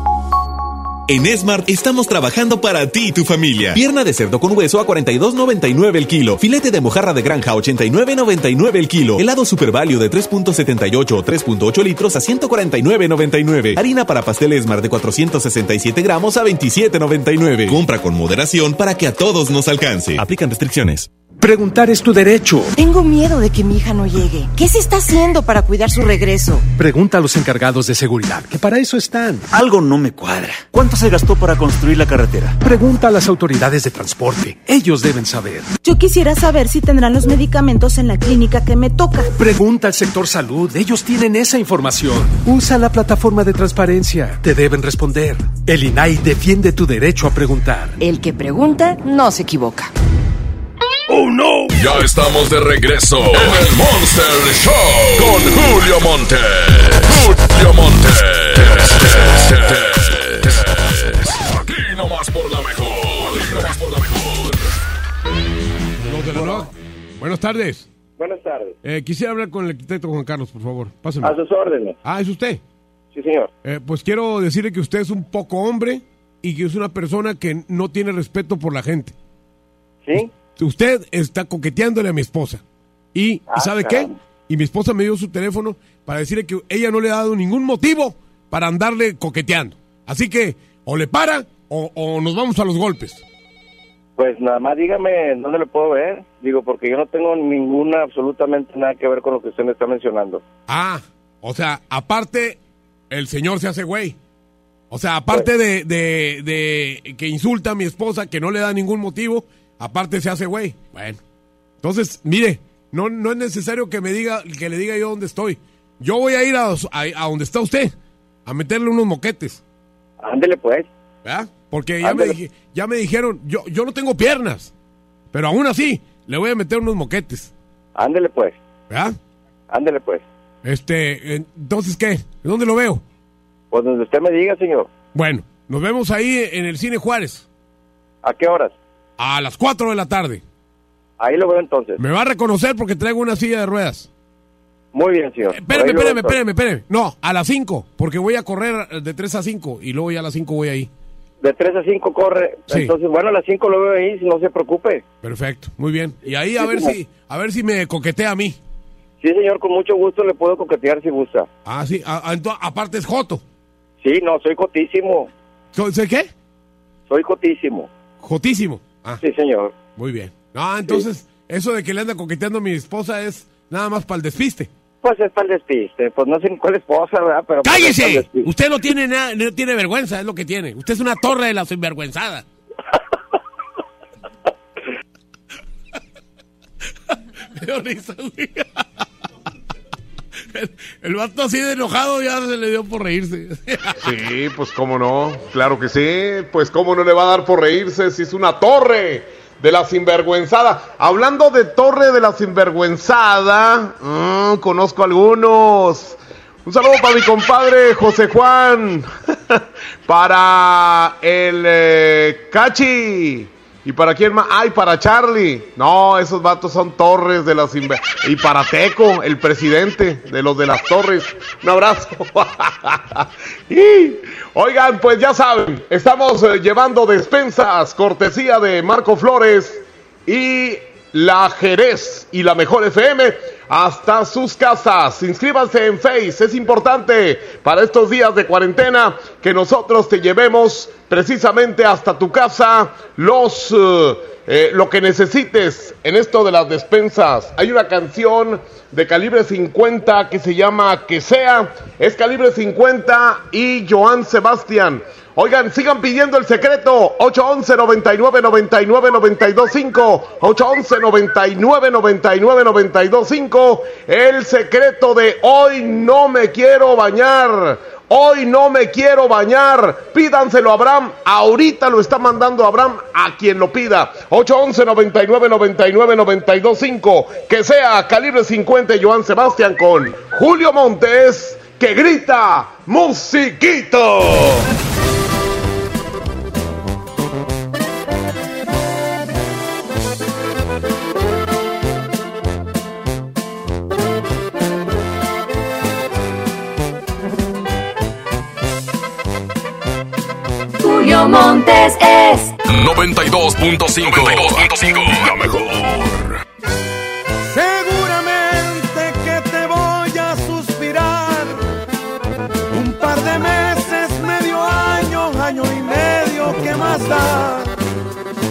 [SPEAKER 11] En Smart estamos trabajando para ti y tu familia. Pierna de cerdo con hueso a 42.99 el kilo. Filete de mojarra de granja a 89.99 el kilo. Helado Super Value de 3.78 o 3.8 litros a 149.99. Harina para pastel Smart de 467 gramos a 27.99. Compra con moderación para que a todos nos alcance. Aplican restricciones.
[SPEAKER 53] Preguntar es tu derecho.
[SPEAKER 54] Tengo miedo de que mi hija no llegue. ¿Qué se está haciendo para cuidar su regreso?
[SPEAKER 53] Pregunta a los encargados de seguridad, que para eso están.
[SPEAKER 55] Algo no me cuadra. ¿Cuánto se gastó para construir la carretera?
[SPEAKER 53] Pregunta a las autoridades de transporte. Ellos deben saber.
[SPEAKER 54] Yo quisiera saber si tendrán los medicamentos en la clínica que me toca.
[SPEAKER 53] Pregunta al sector salud. Ellos tienen esa información. Usa la plataforma de transparencia. Te deben responder. El INAI defiende tu derecho a preguntar.
[SPEAKER 54] El que pregunta no se equivoca.
[SPEAKER 7] ¡Oh, no! Ya estamos de regreso en el Monster Show con Julio Monte. Julio Monte. Aquí nomás por la mejor. Aquí nomás por la mejor.
[SPEAKER 25] Buenas tardes.
[SPEAKER 56] Buenas tardes.
[SPEAKER 25] Eh, quisiera hablar con el arquitecto Juan Carlos, por favor. Pásame.
[SPEAKER 56] A sus órdenes.
[SPEAKER 25] Ah, ¿es usted?
[SPEAKER 56] Sí, señor.
[SPEAKER 25] Eh, pues quiero decirle que usted es un poco hombre y que es una persona que no tiene respeto por la gente.
[SPEAKER 56] ¿Sí?
[SPEAKER 25] Usted está coqueteándole a mi esposa. ¿Y,
[SPEAKER 56] Ah,
[SPEAKER 25] ¿y sabe
[SPEAKER 56] caramba.
[SPEAKER 25] qué? Y mi esposa me dio su teléfono para decirle que ella no le ha dado ningún motivo para andarle coqueteando. Así que o le para o, o nos vamos a los golpes.
[SPEAKER 56] Pues nada más dígame dónde lo puedo ver. Digo, porque yo no tengo ninguna, absolutamente nada que ver con lo que usted me está mencionando.
[SPEAKER 25] Ah, o sea, aparte, el señor se hace güey. O sea, aparte de, de, de que insulta a mi esposa, que no le da ningún motivo, aparte se hace güey. Bueno, entonces, mire, no, no es necesario que me diga, que le diga yo dónde estoy. Yo voy a ir a, a, a donde está usted, a meterle unos moquetes.
[SPEAKER 56] Ándele pues.
[SPEAKER 25] ¿Verdad? Porque ya me, dije- ya me dijeron, yo, yo no tengo piernas, pero aún así le voy a meter unos moquetes.
[SPEAKER 56] Ándele pues.
[SPEAKER 25] ¿Verdad?
[SPEAKER 56] Ándele pues.
[SPEAKER 25] Este, entonces, ¿qué? ¿Dónde lo veo?
[SPEAKER 56] Pues donde usted me diga, señor.
[SPEAKER 25] Bueno, nos vemos ahí en el Cine Juárez.
[SPEAKER 56] ¿A qué horas?
[SPEAKER 25] A las 4 de la tarde.
[SPEAKER 56] Ahí lo veo entonces.
[SPEAKER 25] Me va a reconocer porque traigo una silla de ruedas.
[SPEAKER 56] Muy bien, señor.
[SPEAKER 25] Espérame, espérame, espérame, espérame. No, a las 5, porque voy a correr de 3 a 5 y luego ya a las 5 voy ahí.
[SPEAKER 56] De 3 a 5 corre.
[SPEAKER 25] Sí.
[SPEAKER 56] Entonces, bueno, a las 5 lo veo ahí, no se preocupe.
[SPEAKER 25] Perfecto, muy bien. Y ahí a
[SPEAKER 56] Sí,
[SPEAKER 25] ver
[SPEAKER 56] señor.
[SPEAKER 25] si a ver si me coquetea a mí.
[SPEAKER 56] Sí, señor, con mucho gusto le puedo coquetear si gusta.
[SPEAKER 25] Ah, sí, a- aparte es Joto.
[SPEAKER 56] Sí, no, soy cotísimo.
[SPEAKER 25] ¿Soy, qué?
[SPEAKER 56] Soy cotísimo.
[SPEAKER 25] Jotísimo. Ah,
[SPEAKER 56] Sí, señor.
[SPEAKER 25] muy bien. No, entonces, eso de que le anda coqueteando a mi esposa es nada más para el despiste.
[SPEAKER 56] Pues es para el despiste. Pues no sé ni cuál esposa, ¿verdad? Pero pues,
[SPEAKER 25] ¡Cállese! Usted no tiene nada, no tiene vergüenza, es lo que tiene. Usted es una torre de la sinvergüenzada. Me dio risa, güey. El, el vato así de enojado ya se le dio por reírse.
[SPEAKER 8] Sí, pues cómo no, claro que sí, pues cómo no le va a dar por reírse si es una torre de la sinvergüenzada. Hablando de torre de la sinvergüenzada, mm, conozco algunos. Un saludo para mi compadre José Juan. Para el eh, Cachi. ¿Y para quién más? ¡Ay, para Charlie! No, esos vatos son torres de las... Y para Teco, el presidente de los de las torres. Un abrazo. Y, Oigan, pues ya saben, estamos eh, llevando despensas, cortesía de Marco Flores y la Jerez y la Mejor FM hasta sus casas. Inscríbanse en Face, es importante para estos días de cuarentena que nosotros te llevemos precisamente hasta tu casa los eh, eh, lo que necesites en esto de las despensas. Hay una canción de calibre 50 que se llama Que sea, es calibre 50 y Joan Sebastián. Oigan, sigan pidiendo el secreto. 811 99 99 925 811 99 99 925 El secreto de hoy no me quiero bañar. Hoy no me quiero bañar. Pídanselo a Abraham. Ahorita lo está mandando Abraham a quien lo pida. 811 99 99 925 Que sea calibre 50 Joan Sebastián con Julio Montes que grita musiquito.
[SPEAKER 57] Es
[SPEAKER 7] 92.5. La mejor.
[SPEAKER 38] Seguramente que te voy a suspirar un par de meses, medio año, año y medio, ¿qué más da?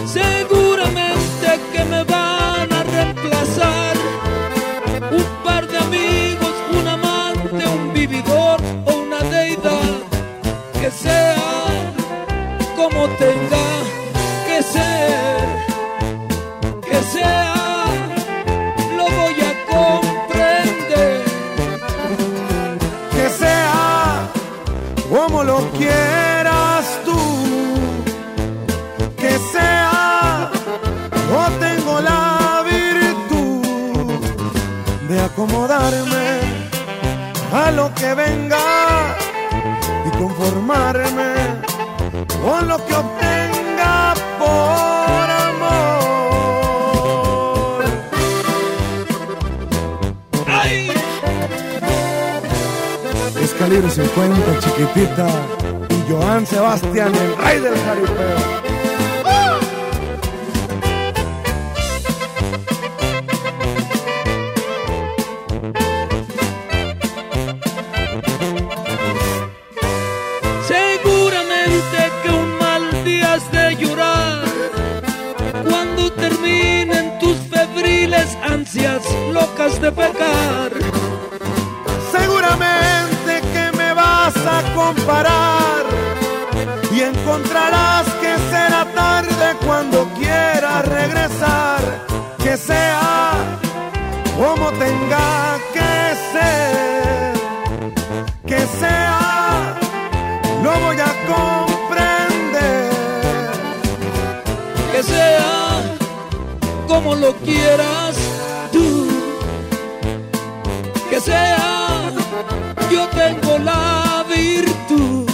[SPEAKER 58] Seguramente que me van a reemplazar un par de amigos, un amante, un vividor o una deidad que sea como tenga que ser, que sea, lo voy a comprender.
[SPEAKER 38] Que sea como lo quieras tú, que sea, yo tengo la virtud de acomodarme a lo que venga y conformarme con lo que obtenga por amor. Es calibre 50, chiquitita, y Joan Sebastián, el rey del jaripeo. Quieras
[SPEAKER 58] tú. Que sea, yo tengo la virtud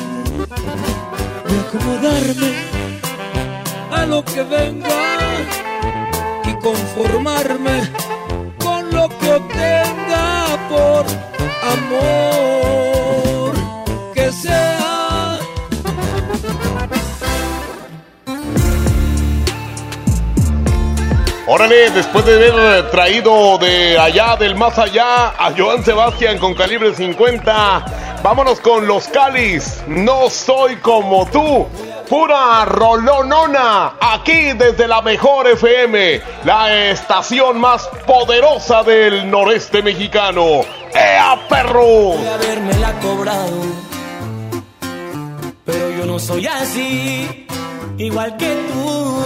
[SPEAKER 58] de acomodarme a lo que venga y conformarme
[SPEAKER 8] Órale, después de haber traído de allá, del más allá, a Joan Sebastián con calibre 50, vámonos con los Calis. No soy como tú. Pura rolonona, aquí desde la mejor FM, la estación más poderosa del noreste mexicano. ¡Ea, perro!
[SPEAKER 29] habérmela cobrado. Pero yo no soy así, igual que tú,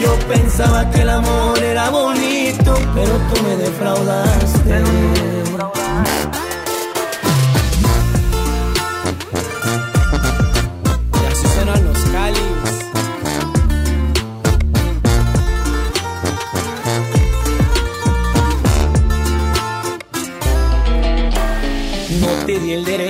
[SPEAKER 29] Yo pensaba que el amor era bonito, pero tú me defraudaste. Y así suenan los cáliz. No te di el derecho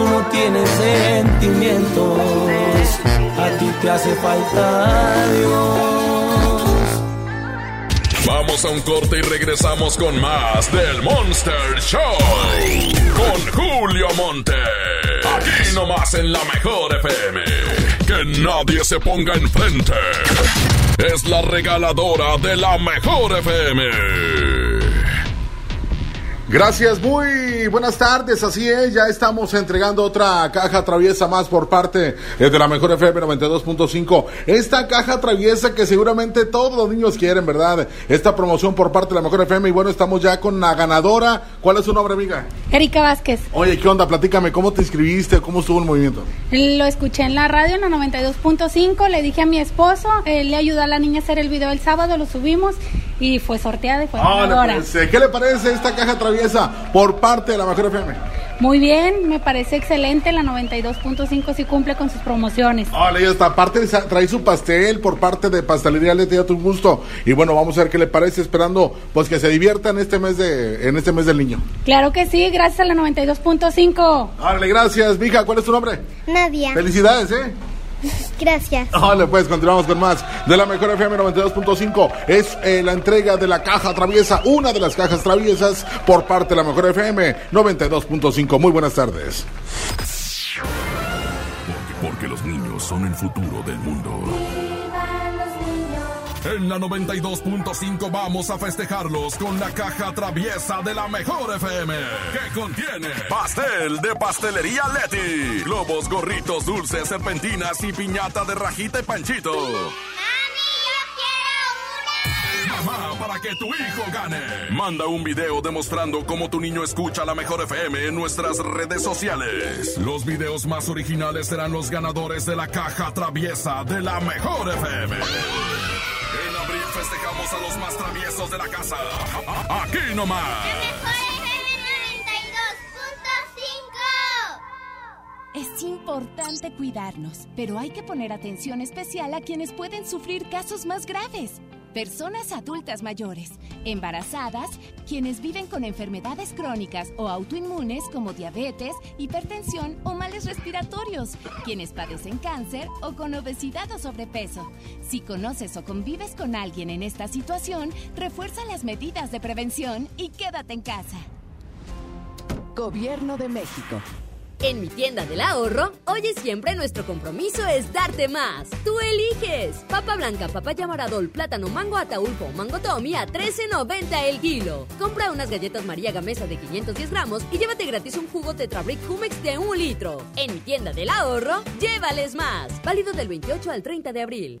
[SPEAKER 29] Tú no tienes sentimientos, a ti te hace falta Dios.
[SPEAKER 7] Vamos a un corte y regresamos con más del Monster Show. Con Julio Monte. Aquí nomás en la mejor FM. Que nadie se ponga enfrente. Es la regaladora de la mejor FM.
[SPEAKER 59] Gracias, muy buenas tardes. Así es, ya estamos entregando otra caja traviesa más por parte de la Mejor FM 92.5. Esta caja traviesa que seguramente todos los niños quieren, ¿verdad? Esta promoción por parte de la Mejor FM. Y bueno, estamos ya con la ganadora. ¿Cuál es su nombre, amiga?
[SPEAKER 60] Erika Vázquez.
[SPEAKER 59] Oye, ¿qué onda? Platícame, ¿cómo te inscribiste? ¿Cómo estuvo el movimiento?
[SPEAKER 60] Lo escuché en la radio en la 92.5, le dije a mi esposo, él le ayudó a la niña a hacer el video el sábado, lo subimos y fue sorteada y fue ganadora.
[SPEAKER 59] eh, ¿Qué le parece esta caja traviesa por parte de la Mejor FM?
[SPEAKER 60] Muy bien, me parece excelente, la 92.5 sí cumple con sus promociones.
[SPEAKER 59] Hola, y esta aparte trae su pastel por parte de Pastelería Leti a tu gusto. Y bueno, vamos a ver qué le parece, esperando pues que se diviertan este mes de, en este mes del niño.
[SPEAKER 60] Claro que sí, gracias a la 92.5.
[SPEAKER 59] Órale, gracias, mija, ¿cuál es tu nombre?
[SPEAKER 60] Nadia.
[SPEAKER 59] Felicidades, ¿eh?
[SPEAKER 60] Gracias.
[SPEAKER 59] Vale, pues continuamos con más de la mejor FM 92.5. Es eh, la entrega de la caja traviesa, una de las cajas traviesas por parte de la mejor FM 92.5. Muy buenas tardes.
[SPEAKER 7] Porque los niños son el futuro del mundo. En la 92.5 vamos a festejarlos con la caja traviesa de la mejor FM. Que contiene pastel de pastelería Leti, globos, gorritos, dulces, serpentinas y piñata de rajita y panchito. Mamá, para que tu hijo gane. Manda un video demostrando cómo tu niño escucha la mejor FM en nuestras redes sociales. Los videos más originales serán los ganadores de la caja traviesa de la mejor FM. Festejamos a los más traviesos de la casa. Aquí nomás.
[SPEAKER 12] Es importante cuidarnos, pero hay que poner atención especial a quienes pueden sufrir casos más graves. Personas adultas mayores, embarazadas, quienes viven con enfermedades crónicas o autoinmunes como diabetes, hipertensión o males respiratorios, quienes padecen cáncer o con obesidad o sobrepeso. Si conoces o convives con alguien en esta situación, refuerza las medidas de prevención y quédate en casa.
[SPEAKER 17] Gobierno de México. En mi tienda del ahorro, hoy y siempre nuestro compromiso es darte más. Tú eliges. Papa blanca, papaya maradol, plátano, mango ataulfo, mango tommy a 13.90 el kilo. Compra unas galletas María Gamesa de 510 gramos y llévate gratis un jugo Tetrabric Humex de un litro. En mi tienda del ahorro, llévales más. Válido del 28 al 30 de abril.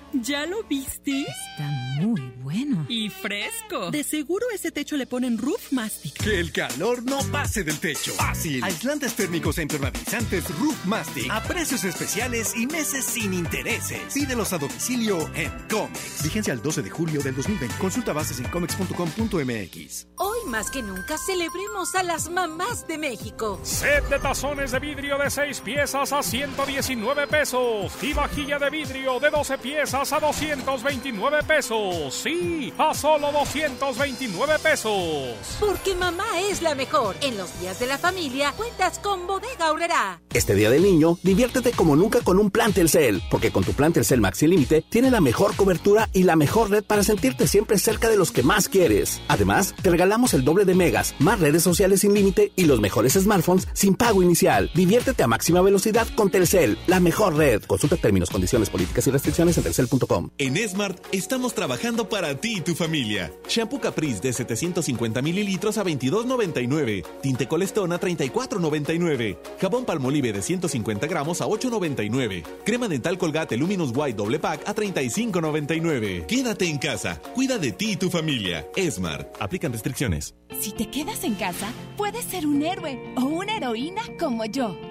[SPEAKER 13] ¿Ya lo viste?
[SPEAKER 61] Está muy bueno.
[SPEAKER 13] Y fresco. De seguro ese techo le ponen Roof Mastic.
[SPEAKER 62] Que el calor no pase del techo. Fácil. Aislantes térmicos e impermeabilizantes Roof Mastic a precios especiales y meses sin intereses. Pídelos a domicilio en Comex. Vigencia al 12 de julio del 2020. Consulta bases en comex.com.mx.
[SPEAKER 15] Hoy más que nunca celebremos a las mamás de México.
[SPEAKER 63] Set de tazones de vidrio de 6 piezas a 119 pesos. Y vajilla de vidrio de 12 piezas a 229 pesos. Sí, a solo 229 pesos.
[SPEAKER 15] Porque mamá es la mejor. En los días de la familia cuentas con Bodega Aurrera.
[SPEAKER 35] Este día del niño, diviértete como nunca con un plan Telcel, porque con tu plan Telcel Maxi Límite tiene la mejor cobertura y la mejor red para sentirte siempre cerca de los que más quieres. Además, te regalamos el doble de megas, más redes sociales sin límite y los mejores smartphones sin pago inicial. Diviértete a máxima velocidad con Telcel, la mejor red. Consulta términos, condiciones, políticas y restricciones en
[SPEAKER 11] En Smart estamos trabajando para ti y tu familia. Shampoo Caprice de 750 mililitros a 22.99. Tinte Colestón a 34.99. Jabón Palmolive de 150 gramos a 8.99. Crema dental Colgate Luminous White doble pack a 35.99. Quédate en casa. Cuida de ti y tu familia. Smart. Aplican restricciones.
[SPEAKER 12] Si te quedas en casa, puedes ser un héroe o una heroína como yo.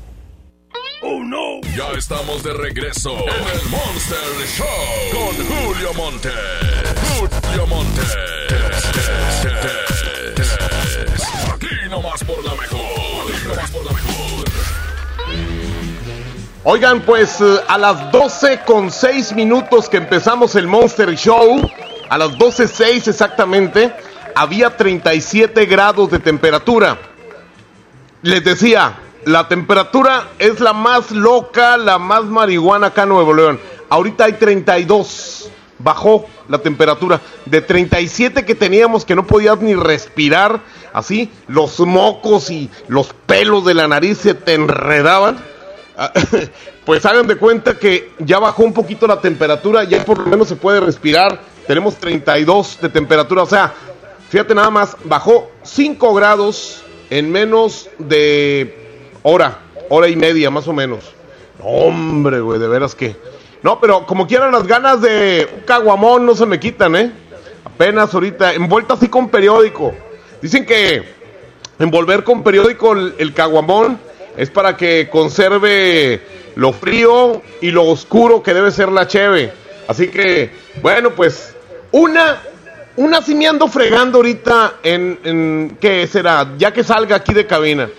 [SPEAKER 7] ¡Oh, no! Ya estamos de regreso en el Monster Show con Julio Monte. Julio Monte. Aquí nomás por la mejor. Aquí nomás por la mejor.
[SPEAKER 8] Oigan, pues eh, a las 12 con 6 minutos que empezamos el Monster Show, a las 12.06 exactamente, había 37 grados de temperatura. Les decía, la temperatura es la más loca, la más marihuana acá en Nuevo León. Ahorita hay 32. Bajó la temperatura de 37 que teníamos que no podías ni respirar. Así, los mocos y los pelos de la nariz se te enredaban. Pues hagan de cuenta que ya bajó un poquito la temperatura, ya por lo menos se puede respirar. Tenemos 32 de temperatura, o sea, fíjate nada más, bajó 5 grados en menos de hora, hora y media más o menos. Hombre, güey, de veras que... No, pero como quieran las ganas de un caguamón no se me quitan, ¿eh? Apenas ahorita, envuelto así con periódico. Dicen que envolver con periódico el, caguamón es para que conserve lo frío y lo oscuro que debe ser la cheve. Así que, bueno, pues una, una sí me ando fregando ahorita en, en, ¿qué será? Ya que salga aquí de cabina.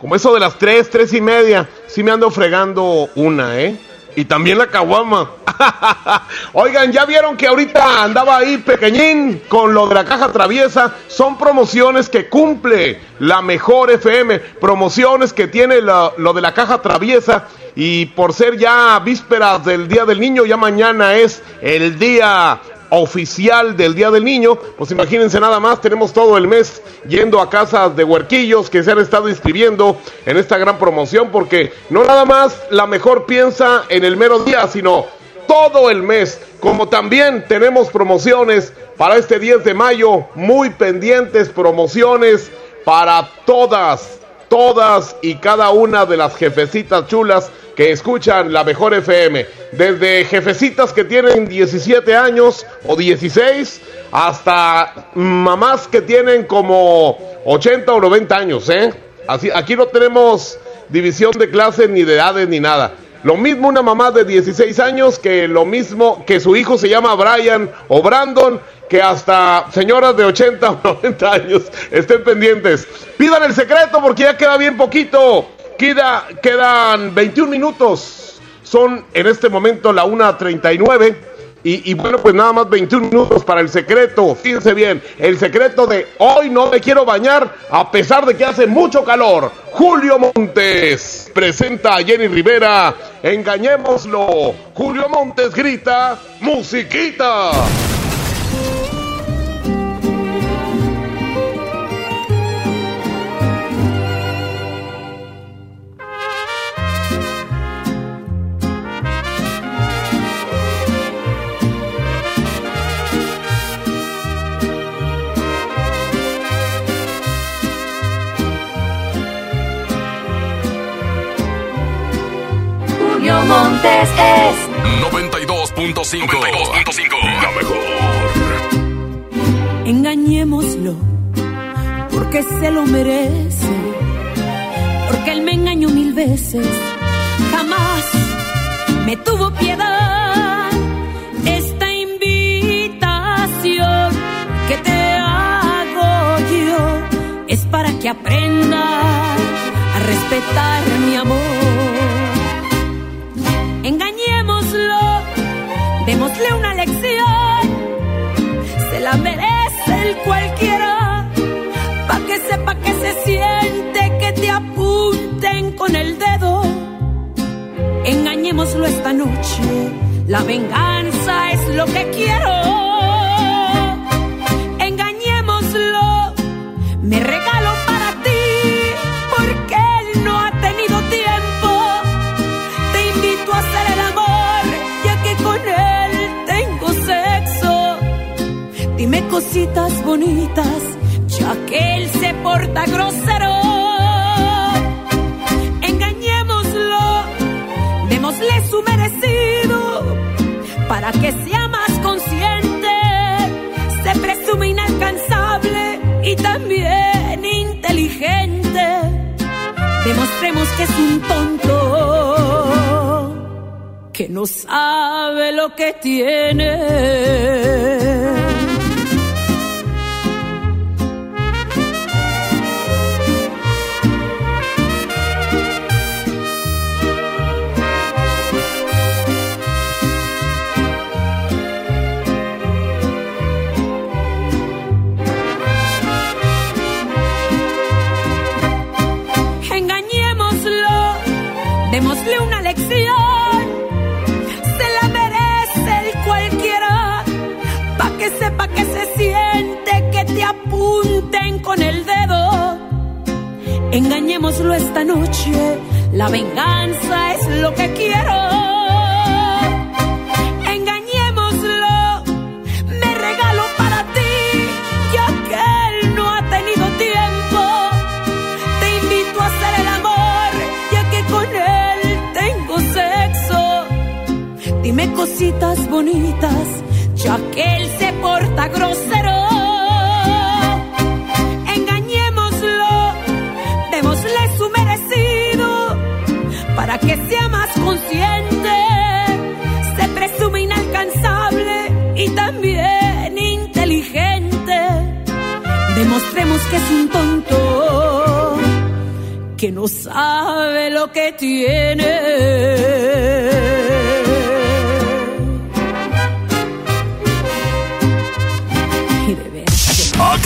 [SPEAKER 8] Como eso de las tres, tres y media, sí me ando fregando una, ¿eh? Y también la caguama. Oigan, ya vieron que ahorita andaba ahí pequeñín con lo de la caja traviesa. Son promociones que cumple la mejor FM. Promociones que tiene la- lo de la caja traviesa. Y por ser ya vísperas del Día del Niño, ya mañana es el Día oficial del Día del Niño. Pues imagínense nada más, tenemos todo el mes yendo a casas de huerquillos que se han estado inscribiendo en esta gran promoción porque no nada más la mejor piensa en el mero día, sino todo el mes. Como también tenemos promociones para este 10 de mayo, muy pendientes promociones para todas, todas y cada una de las jefecitas chulas que escuchan la mejor FM. Desde jefecitas que tienen 17 años o 16 hasta mamás que tienen como 80 o 90 años, ¿eh? Así, aquí no tenemos división de clases ni de edades ni nada. Lo mismo una mamá de 16 años que lo mismo que su hijo se llama Brian o Brandon, que hasta señoras de 80 o 90 años estén pendientes. Pidan el secreto porque ya queda bien poquito. Queda, quedan 21 minutos. Son en este momento la 1.39. Y, y, bueno, pues nada más 21 minutos para el secreto. Fíjense bien, el secreto de hoy no me quiero bañar a pesar de que hace mucho calor. Julio Montes presenta a Jenny Rivera. Engañémoslo. Julio Montes grita, musiquita.
[SPEAKER 17] Julio Montes es
[SPEAKER 7] 92.5. La mejor.
[SPEAKER 64] Engañémoslo, porque se lo merece. Porque él me engañó mil veces, jamás me tuvo piedad. Esta invitación que te hago yo es para que aprendas a respetar mi amor. Démosle una lección, se la merece el cualquiera, pa' que sepa que se siente que te apunten con el dedo. Engañémoslo esta noche, la venganza es lo que quiero. Engañémoslo, me Cositas bonitas, ya que él se porta grosero. Engañémoslo, démosle su merecido, para que sea más consciente. Se presume inalcanzable y también inteligente. Demostremos que es un tonto que no sabe lo que tiene. Se la merece el cualquiera, pa' que sepa que se siente que te apunten con el dedo. Engañémoslo esta noche, la venganza es lo que quiero. Dime cositas bonitas, ya que él se porta grosero. Engañémoslo, démosle su merecido, para que sea más consciente. Se presume inalcanzable y también inteligente. Demostremos que es un tonto que no sabe lo que tiene.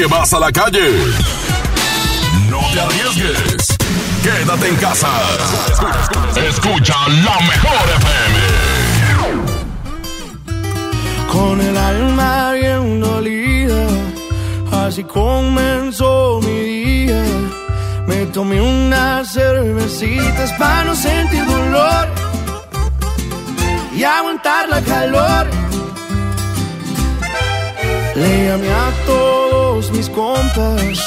[SPEAKER 7] ¿A qué vas a la calle? No te arriesgues. Quédate en casa. Escucha la mejor FM.
[SPEAKER 38] con el alma bien dolida. Así comenzó mi día. Me tomé unas cervecitas para no sentir dolor y aguantar la calor. Le llamé a todos mis compas,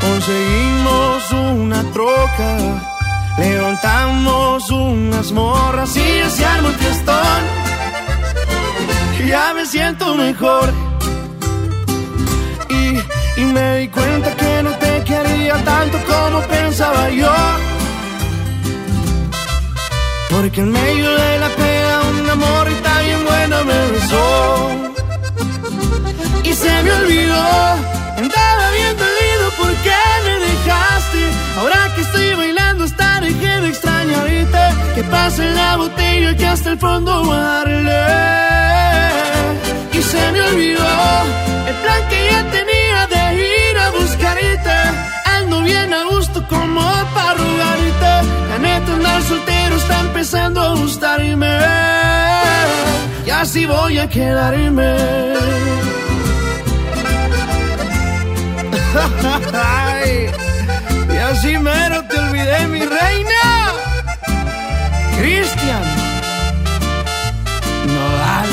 [SPEAKER 38] conseguimos una troca, levantamos unas morras y se armó el fiestón. Ya me siento mejor y, y me di cuenta que no te quería tanto como pensaba yo. Porque en medio de la pena una morrita bien buena me besó y se me olvidó. Andaba bien dolido porque me dejaste. Ahora que estoy bailando, hasta dejé de extrañarte. Que pase la botella que hasta el fondo darle. Y se me olvidó el plan que ya tenía de ir a buscarte. Ando bien a gusto como para rogarte. La neta, andar soltero está empezando a gustarme. Y así voy a quedarme. Y así mero te olvidé, mi reina. Cristian Nodal.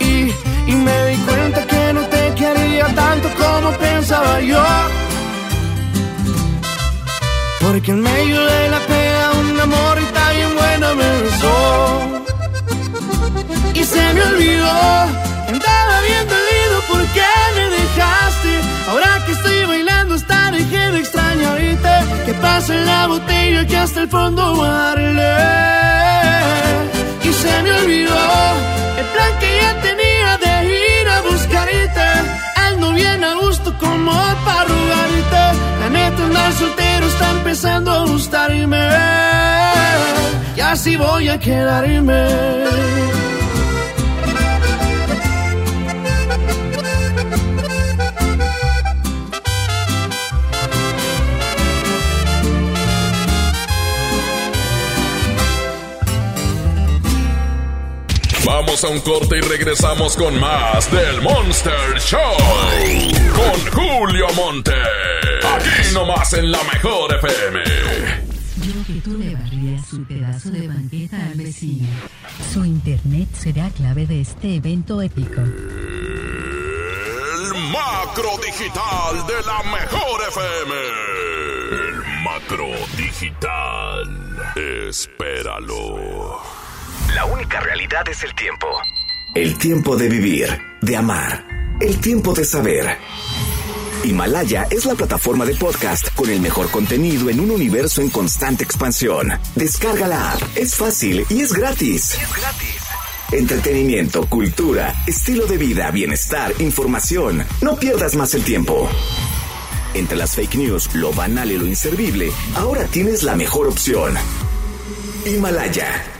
[SPEAKER 38] Y, y me di cuenta que no te quería tanto como pensaba yo. Porque en medio de la pena y se me olvidó. Andaba bien dolido porque me dejaste. Ahora que estoy bailando, hasta dejé de extrañarte. Que pase la botella que hasta el fondo darle. Y se me olvidó el plan que ya tenía de ir a buscarte. Ando bien a gusto como para rogarte. La neta, andar soltero está empezando a gustarme. Y así voy a quedarme.
[SPEAKER 7] Vamos a un corte y regresamos con más del Monster Show. Con Julio Monte. Aquí nomás en la mejor FM.
[SPEAKER 13] Yo que tú le barrías su pedazo de banqueta al vecino. Su internet será clave de este evento épico.
[SPEAKER 7] El macro digital de la mejor FM. El macro digital. Espéralo.
[SPEAKER 16] La única realidad es el tiempo. El tiempo de vivir, de amar, el tiempo de saber. Himalaya es la plataforma de podcast con el mejor contenido en un universo en constante expansión. Descarga la app, es fácil y es gratis. Es gratis. Entretenimiento, cultura, estilo de vida, bienestar, información. No pierdas más el tiempo. Entre las fake news, lo banal y lo inservible, ahora tienes la mejor opción. Himalaya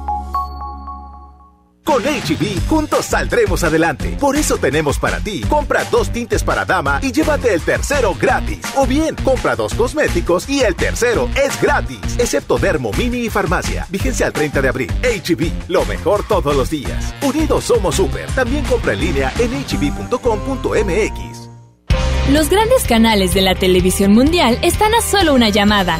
[SPEAKER 35] Con HB, juntos saldremos adelante. Por eso tenemos para ti, compra dos tintes para dama y llévate el tercero gratis. O bien, compra dos cosméticos y el tercero es gratis. Excepto Dermo, Mini y Farmacia. Vigencia al 30 de abril. HB, lo mejor todos los días. Unidos somos super. También compra en línea en hb.com.mx.
[SPEAKER 44] Los grandes canales de la televisión mundial están a solo una llamada.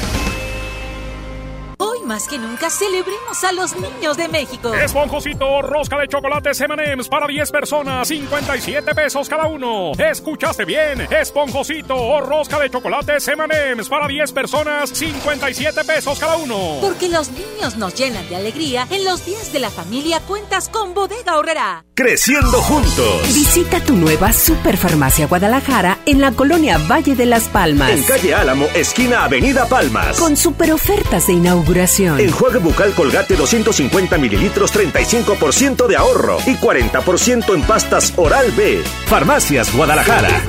[SPEAKER 65] Más
[SPEAKER 15] que nunca celebremos a los niños de México.
[SPEAKER 63] Esponjosito, rosca de chocolate M&M's para 10 personas, 57 pesos cada uno. ¿Escuchaste bien? Esponjosito o rosca de chocolate M&M's para 10 personas, 57 pesos cada uno.
[SPEAKER 15] Porque los niños nos llenan de alegría, en los días de la familia cuentas con Bodega Horrera.
[SPEAKER 24] Creciendo juntos.
[SPEAKER 12] Visita tu nueva Superfarmacia Guadalajara en la colonia Valle de las Palmas.
[SPEAKER 24] En calle Álamo, esquina Avenida Palmas.
[SPEAKER 12] Con super ofertas de inauguración.
[SPEAKER 24] Enjuague bucal Colgate 250 mililitros, 35% de ahorro y 40% en pastas Oral B. Farmacias Guadalajara.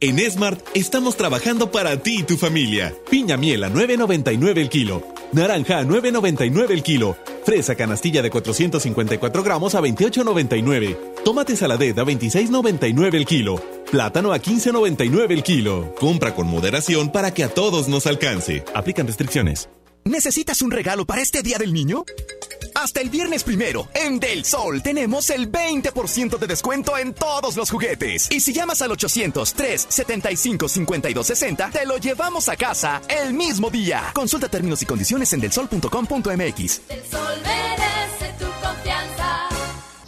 [SPEAKER 11] En Smart estamos trabajando para ti y tu familia. Piña miel a 9.99 el kilo. Naranja a 9.99 el kilo. Fresa canastilla de 454 gramos a 28.99. Tomate saladet a 26.99 el kilo. Plátano a 15.99 el kilo. Compra con moderación para que a todos nos alcance. Aplican restricciones.
[SPEAKER 35] ¿Necesitas un regalo para este Día del Niño? Hasta el viernes primero, en Del Sol tenemos el 20% de descuento en todos los juguetes. Y si llamas al 800-375-5260, te lo llevamos a casa el mismo día. Consulta términos y condiciones en delsol.com.mx.
[SPEAKER 66] El sol merece tu confianza.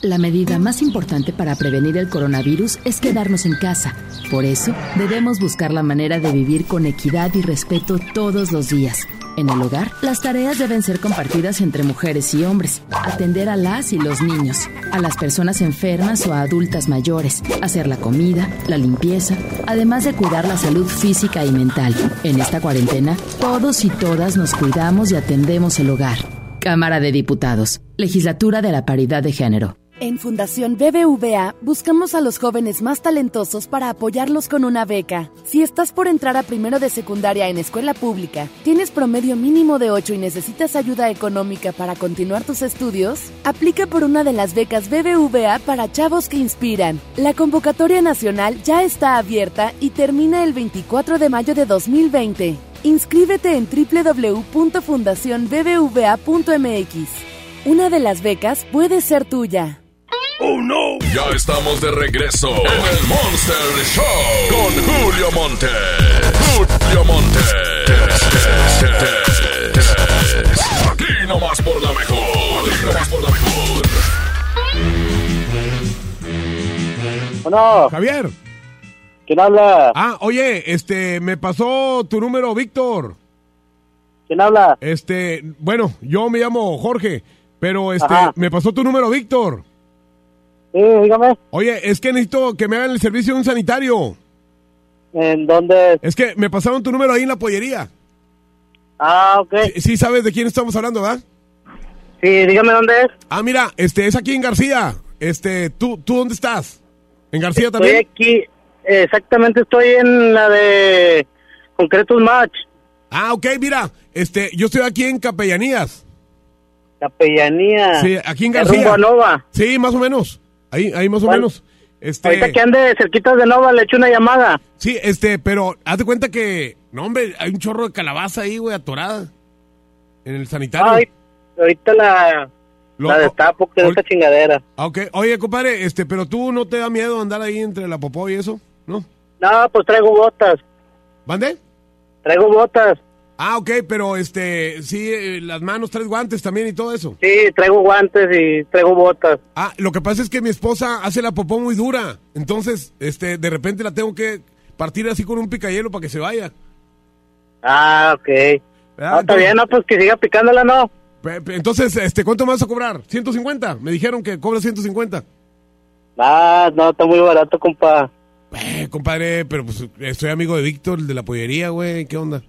[SPEAKER 67] La medida más importante para prevenir el coronavirus es quedarnos en casa. Por eso, debemos buscar la manera de vivir con equidad y respeto todos los días. En el hogar, las tareas deben ser compartidas entre mujeres y hombres. Atender a las y los niños, a las personas enfermas o a adultas mayores, hacer la comida, la limpieza, además de cuidar la salud física y mental. En esta cuarentena, todos y todas nos cuidamos y atendemos el hogar. Cámara de Diputados, Legislatura de la Paridad de Género.
[SPEAKER 14] En Fundación BBVA buscamos a los jóvenes más talentosos para apoyarlos con una beca. Si estás por entrar a primero de secundaria en escuela pública, tienes promedio mínimo de 8 y necesitas ayuda económica para continuar tus estudios, aplica por una de las becas BBVA para chavos que inspiran. La convocatoria nacional ya está abierta y termina el 24 de mayo de 2020. Inscríbete en www.fundacionbbva.mx. Una de las becas puede ser tuya.
[SPEAKER 7] ¡Oh, no! Ya estamos de regreso en el Monster Show con Julio Monte. Julio Monte. Aquí nomás por la mejor. Aquí nomás por la mejor.
[SPEAKER 68] Bueno.
[SPEAKER 25] Javier.
[SPEAKER 68] ¿Quién habla?
[SPEAKER 25] Ah, oye, este, me pasó tu número, Víctor.
[SPEAKER 68] ¿Quién habla?
[SPEAKER 25] Este, bueno, yo me llamo Jorge, pero este,
[SPEAKER 68] Ajá.
[SPEAKER 25] me pasó tu número, Víctor.
[SPEAKER 68] Sí, dígame.
[SPEAKER 25] Oye, es que necesito que me hagan el servicio de un sanitario.
[SPEAKER 68] ¿En dónde?
[SPEAKER 25] Es que me pasaron tu número ahí en la pollería.
[SPEAKER 68] Ah, ok.
[SPEAKER 25] Sí, sí sabes de quién estamos hablando, ¿verdad?
[SPEAKER 68] Sí, dígame dónde es.
[SPEAKER 25] Ah, mira, este, es aquí en García. Este, ¿tú, tú dónde estás? ¿En García
[SPEAKER 68] Estoy
[SPEAKER 25] también?
[SPEAKER 68] aquí, exactamente estoy en la de Concretos Match.
[SPEAKER 25] Ah, ok, mira, este, yo estoy aquí en Capellanías.
[SPEAKER 68] Capellanía.
[SPEAKER 25] Sí, aquí en
[SPEAKER 68] ¿De
[SPEAKER 25] García.
[SPEAKER 68] Nova.
[SPEAKER 25] Sí, más o menos. Ahí, ahí más o
[SPEAKER 68] ¿Cuál?
[SPEAKER 25] menos. Este,
[SPEAKER 68] Ahorita que ande cerquitas de Nova le echo una llamada.
[SPEAKER 25] Sí, este, pero haz de cuenta que, no hombre, hay un chorro de calabaza ahí, güey, atorada. En el sanitario.
[SPEAKER 68] Ay, ahorita la,
[SPEAKER 25] Lo-
[SPEAKER 68] la destapo que es esta chingadera.
[SPEAKER 25] Ah, ok. Oye, compadre, este, pero tú no te da miedo andar ahí entre la popó y eso, ¿no?
[SPEAKER 68] No, pues traigo botas.
[SPEAKER 25] ¿Mande?
[SPEAKER 68] Traigo botas.
[SPEAKER 25] Ah, ok, pero este, sí, eh, las manos, tres guantes también y todo eso.
[SPEAKER 68] Sí, traigo guantes y traigo botas.
[SPEAKER 25] Ah, lo que pasa es que mi esposa hace la popó muy dura, entonces, este, de repente la tengo que partir así con un picayelo para que se vaya.
[SPEAKER 68] Ah, ok.
[SPEAKER 25] Ah,
[SPEAKER 68] No, está bien, no, pues que siga picándola, ¿no?
[SPEAKER 25] Entonces, este, ¿cuánto me vas a cobrar? ¿150? Me dijeron que cobra 150.
[SPEAKER 68] Ah, no, está muy barato, compa.
[SPEAKER 25] Eh, compadre, pero pues soy amigo de Víctor, el de la pollería, güey, ¿qué onda?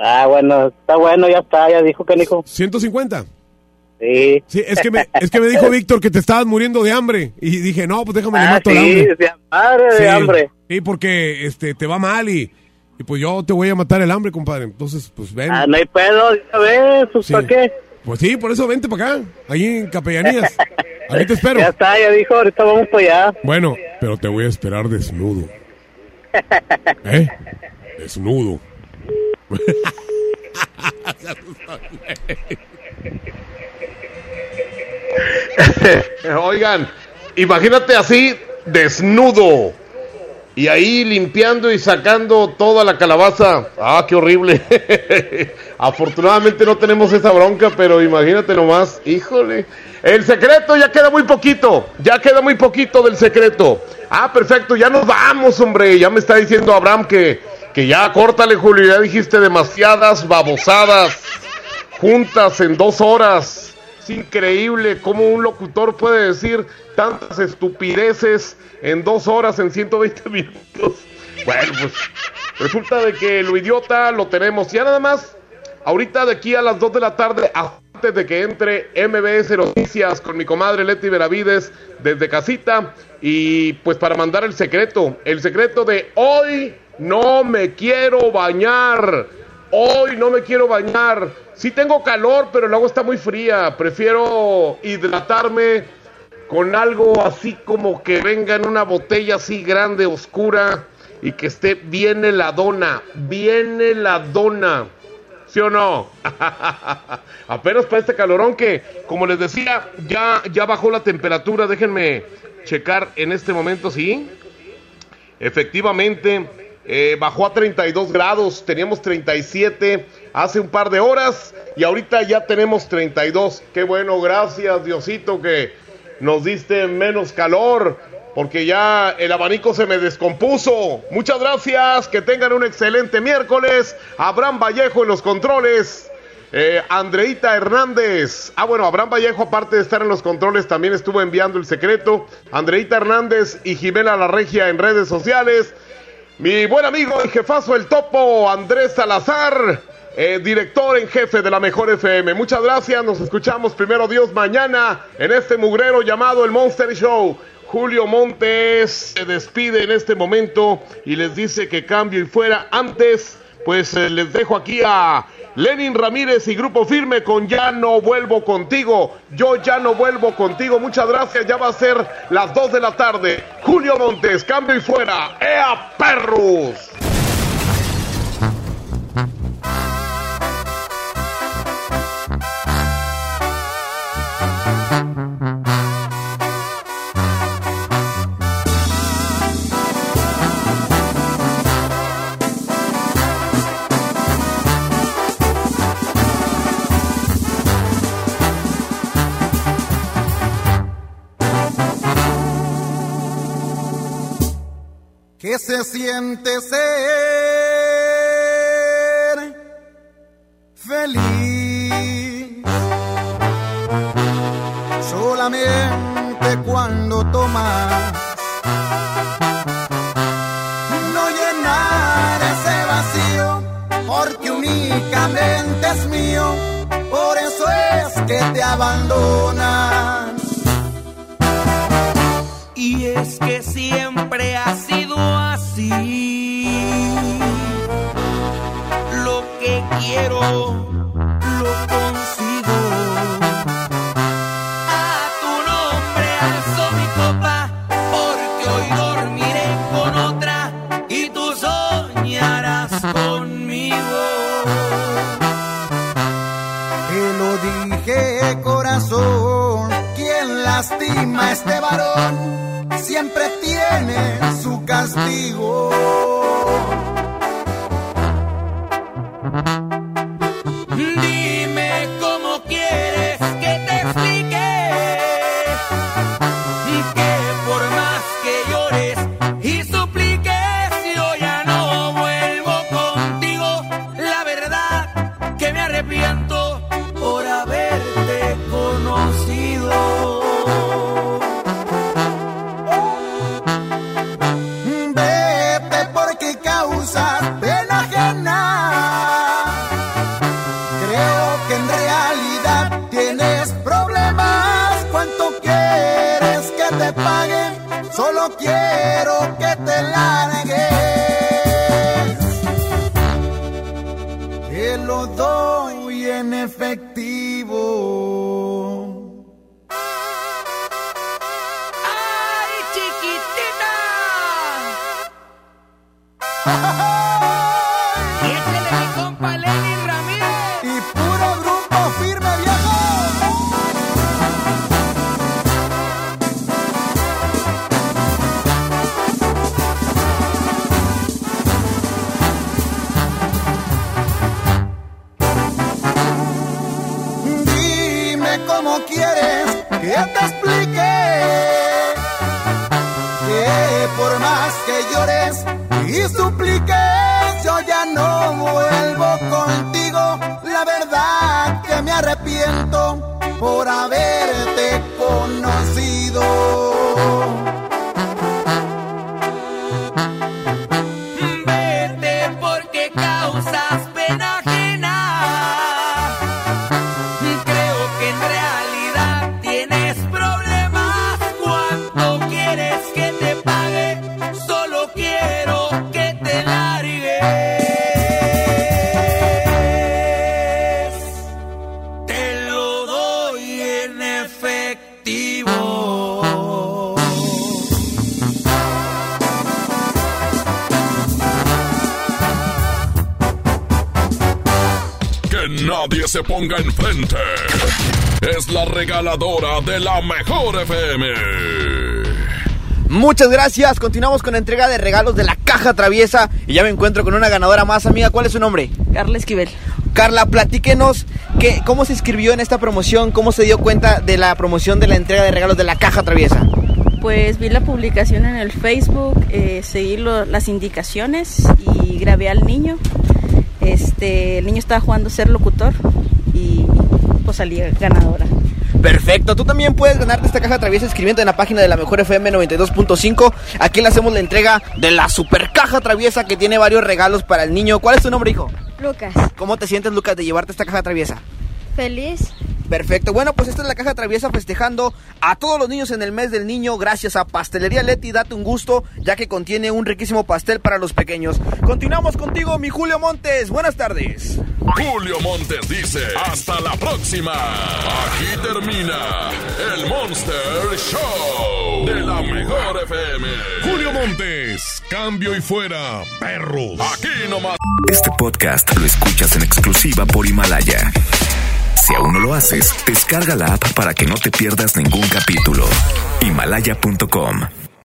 [SPEAKER 68] Ah, bueno, está bueno, ya está, ya dijo que dijo.
[SPEAKER 25] ¿150?
[SPEAKER 68] Sí.
[SPEAKER 25] Sí, es que me, es que me dijo Víctor que te estabas muriendo de hambre. Y dije, no, pues déjame le
[SPEAKER 68] Ah,
[SPEAKER 25] mato
[SPEAKER 68] sí,
[SPEAKER 25] el hambre.
[SPEAKER 68] de madre
[SPEAKER 25] Sí,
[SPEAKER 68] de hambre.
[SPEAKER 25] Sí, porque este, te va mal y, y pues yo te voy a matar el hambre, compadre. Entonces, pues ven.
[SPEAKER 68] Ah, no hay pedo, ya ves, pues
[SPEAKER 25] Sí.
[SPEAKER 68] ¿para qué?
[SPEAKER 25] Pues sí, por eso vente para acá, ahí en Capellanías. Aquí te espero.
[SPEAKER 68] Ya está, ya dijo, ahorita vamos para allá.
[SPEAKER 25] Bueno, pero te voy a esperar desnudo. ¿Eh? Desnudo.
[SPEAKER 8] Oigan, imagínate así, desnudo. y ahí limpiando y sacando toda la calabaza. Ah, qué horrible. Afortunadamente no tenemos esa bronca, pero imagínate nomás, híjole. El secreto ya queda muy poquito, ya queda muy poquito del secreto. Ah, perfecto, ya nos vamos, hombre. Ya me está diciendo Abraham que, que ya córtale, Julio, ya dijiste demasiadas babosadas juntas en dos horas. Es increíble cómo un locutor puede decir tantas estupideces en dos horas, en 120 minutos. Bueno, pues resulta de que lo idiota lo tenemos. Ya nada más, ahorita de aquí a las 2 de la tarde, antes de que entre MBS Noticias con mi comadre Leti Veravides desde casita. Y pues para mandar el secreto, el secreto de hoy no me quiero bañar. Hoy no me quiero bañar. Sí tengo calor, pero el agua está muy fría. Prefiero hidratarme con algo así como que venga en una botella así grande, oscura y que esté bien heladona, bien heladona. ¿Sí o no? Apenas para este calorón que, como les decía, ya, ya bajó la temperatura. Déjenme checar en este momento, ¿sí? Efectivamente, eh, bajó a 32 grados. Teníamos 37 hace un par de horas y ahorita ya tenemos 32. Qué bueno, gracias Diosito que nos diste menos calor porque ya el abanico se me descompuso. Muchas gracias, que tengan un excelente miércoles. Abraham Vallejo en los controles. Eh, Andreita Hernández. Ah, bueno, Abraham Vallejo, aparte de estar en los controles, también estuvo enviando el secreto. Andreita Hernández y Jimena La Regia en redes sociales. Mi buen amigo y jefazo el topo, Andrés Salazar. Eh, director en jefe de la Mejor FM. Muchas gracias, nos escuchamos primero Dios mañana en este mugrero llamado el Monster Show. Julio Montes se despide en este momento y les dice que cambio y fuera. Antes, pues eh, les dejo aquí a Lenin Ramírez y Grupo Firme con Ya no vuelvo contigo. Yo ya no vuelvo contigo. Muchas gracias. Ya va a ser las 2 de la tarde. Julio Montes, cambio y fuera. ¡Ea perros!
[SPEAKER 38] ¿Qué se siente ser feliz? Solamente cuando tomas no llenar ese vacío, porque únicamente es mío, por eso es que te abandonan.
[SPEAKER 29] Y es que siempre ha sido así. Lo que quiero, lo consigo. A tu nombre alzo mi copa, porque hoy dormiré con otra y tú soñarás conmigo.
[SPEAKER 38] Te lo dije, corazón, quien lastima a este varón siempre tiene su castigo.
[SPEAKER 7] Ponga enfrente. Es la regaladora de la mejor FM.
[SPEAKER 69] Muchas gracias. Continuamos con la entrega de regalos de la caja traviesa. Y ya me encuentro con una ganadora más, amiga. ¿Cuál es su nombre?
[SPEAKER 70] Carla Esquivel.
[SPEAKER 69] Carla, platíquenos que, cómo se inscribió en esta promoción, cómo se dio cuenta de la promoción de la entrega de regalos de la caja traviesa.
[SPEAKER 70] Pues vi la publicación en el Facebook, eh, seguí lo- las indicaciones y grabé al niño. Este, el niño estaba jugando a ser locutor salí ganadora.
[SPEAKER 69] Perfecto, tú también puedes ganarte esta caja traviesa escribiendo en la página de la Mejor FM 92.5. Aquí le hacemos la entrega de la super caja traviesa que tiene varios regalos para el niño. ¿Cuál es tu nombre, hijo?
[SPEAKER 71] Lucas,
[SPEAKER 69] ¿Cómo te sientes, Lucas, de llevarte esta caja traviesa?
[SPEAKER 71] feliz.
[SPEAKER 69] Perfecto, bueno, pues esta es la caja traviesa festejando a todos los niños en el mes del niño gracias a Pastelería Leti, date un gusto, ya que contiene un riquísimo pastel para los pequeños. Continuamos contigo, mi Julio Montes, buenas tardes.
[SPEAKER 7] Julio Montes dice, hasta la próxima. Aquí termina el Monster Show de la mejor FM.
[SPEAKER 34] Julio Montes, cambio y fuera, perros.
[SPEAKER 7] Aquí nomás.
[SPEAKER 16] Este podcast lo escuchas en exclusiva por Himalaya. Si aún no lo haces, descarga la app para que no te pierdas ningún capítulo. Himalaya.com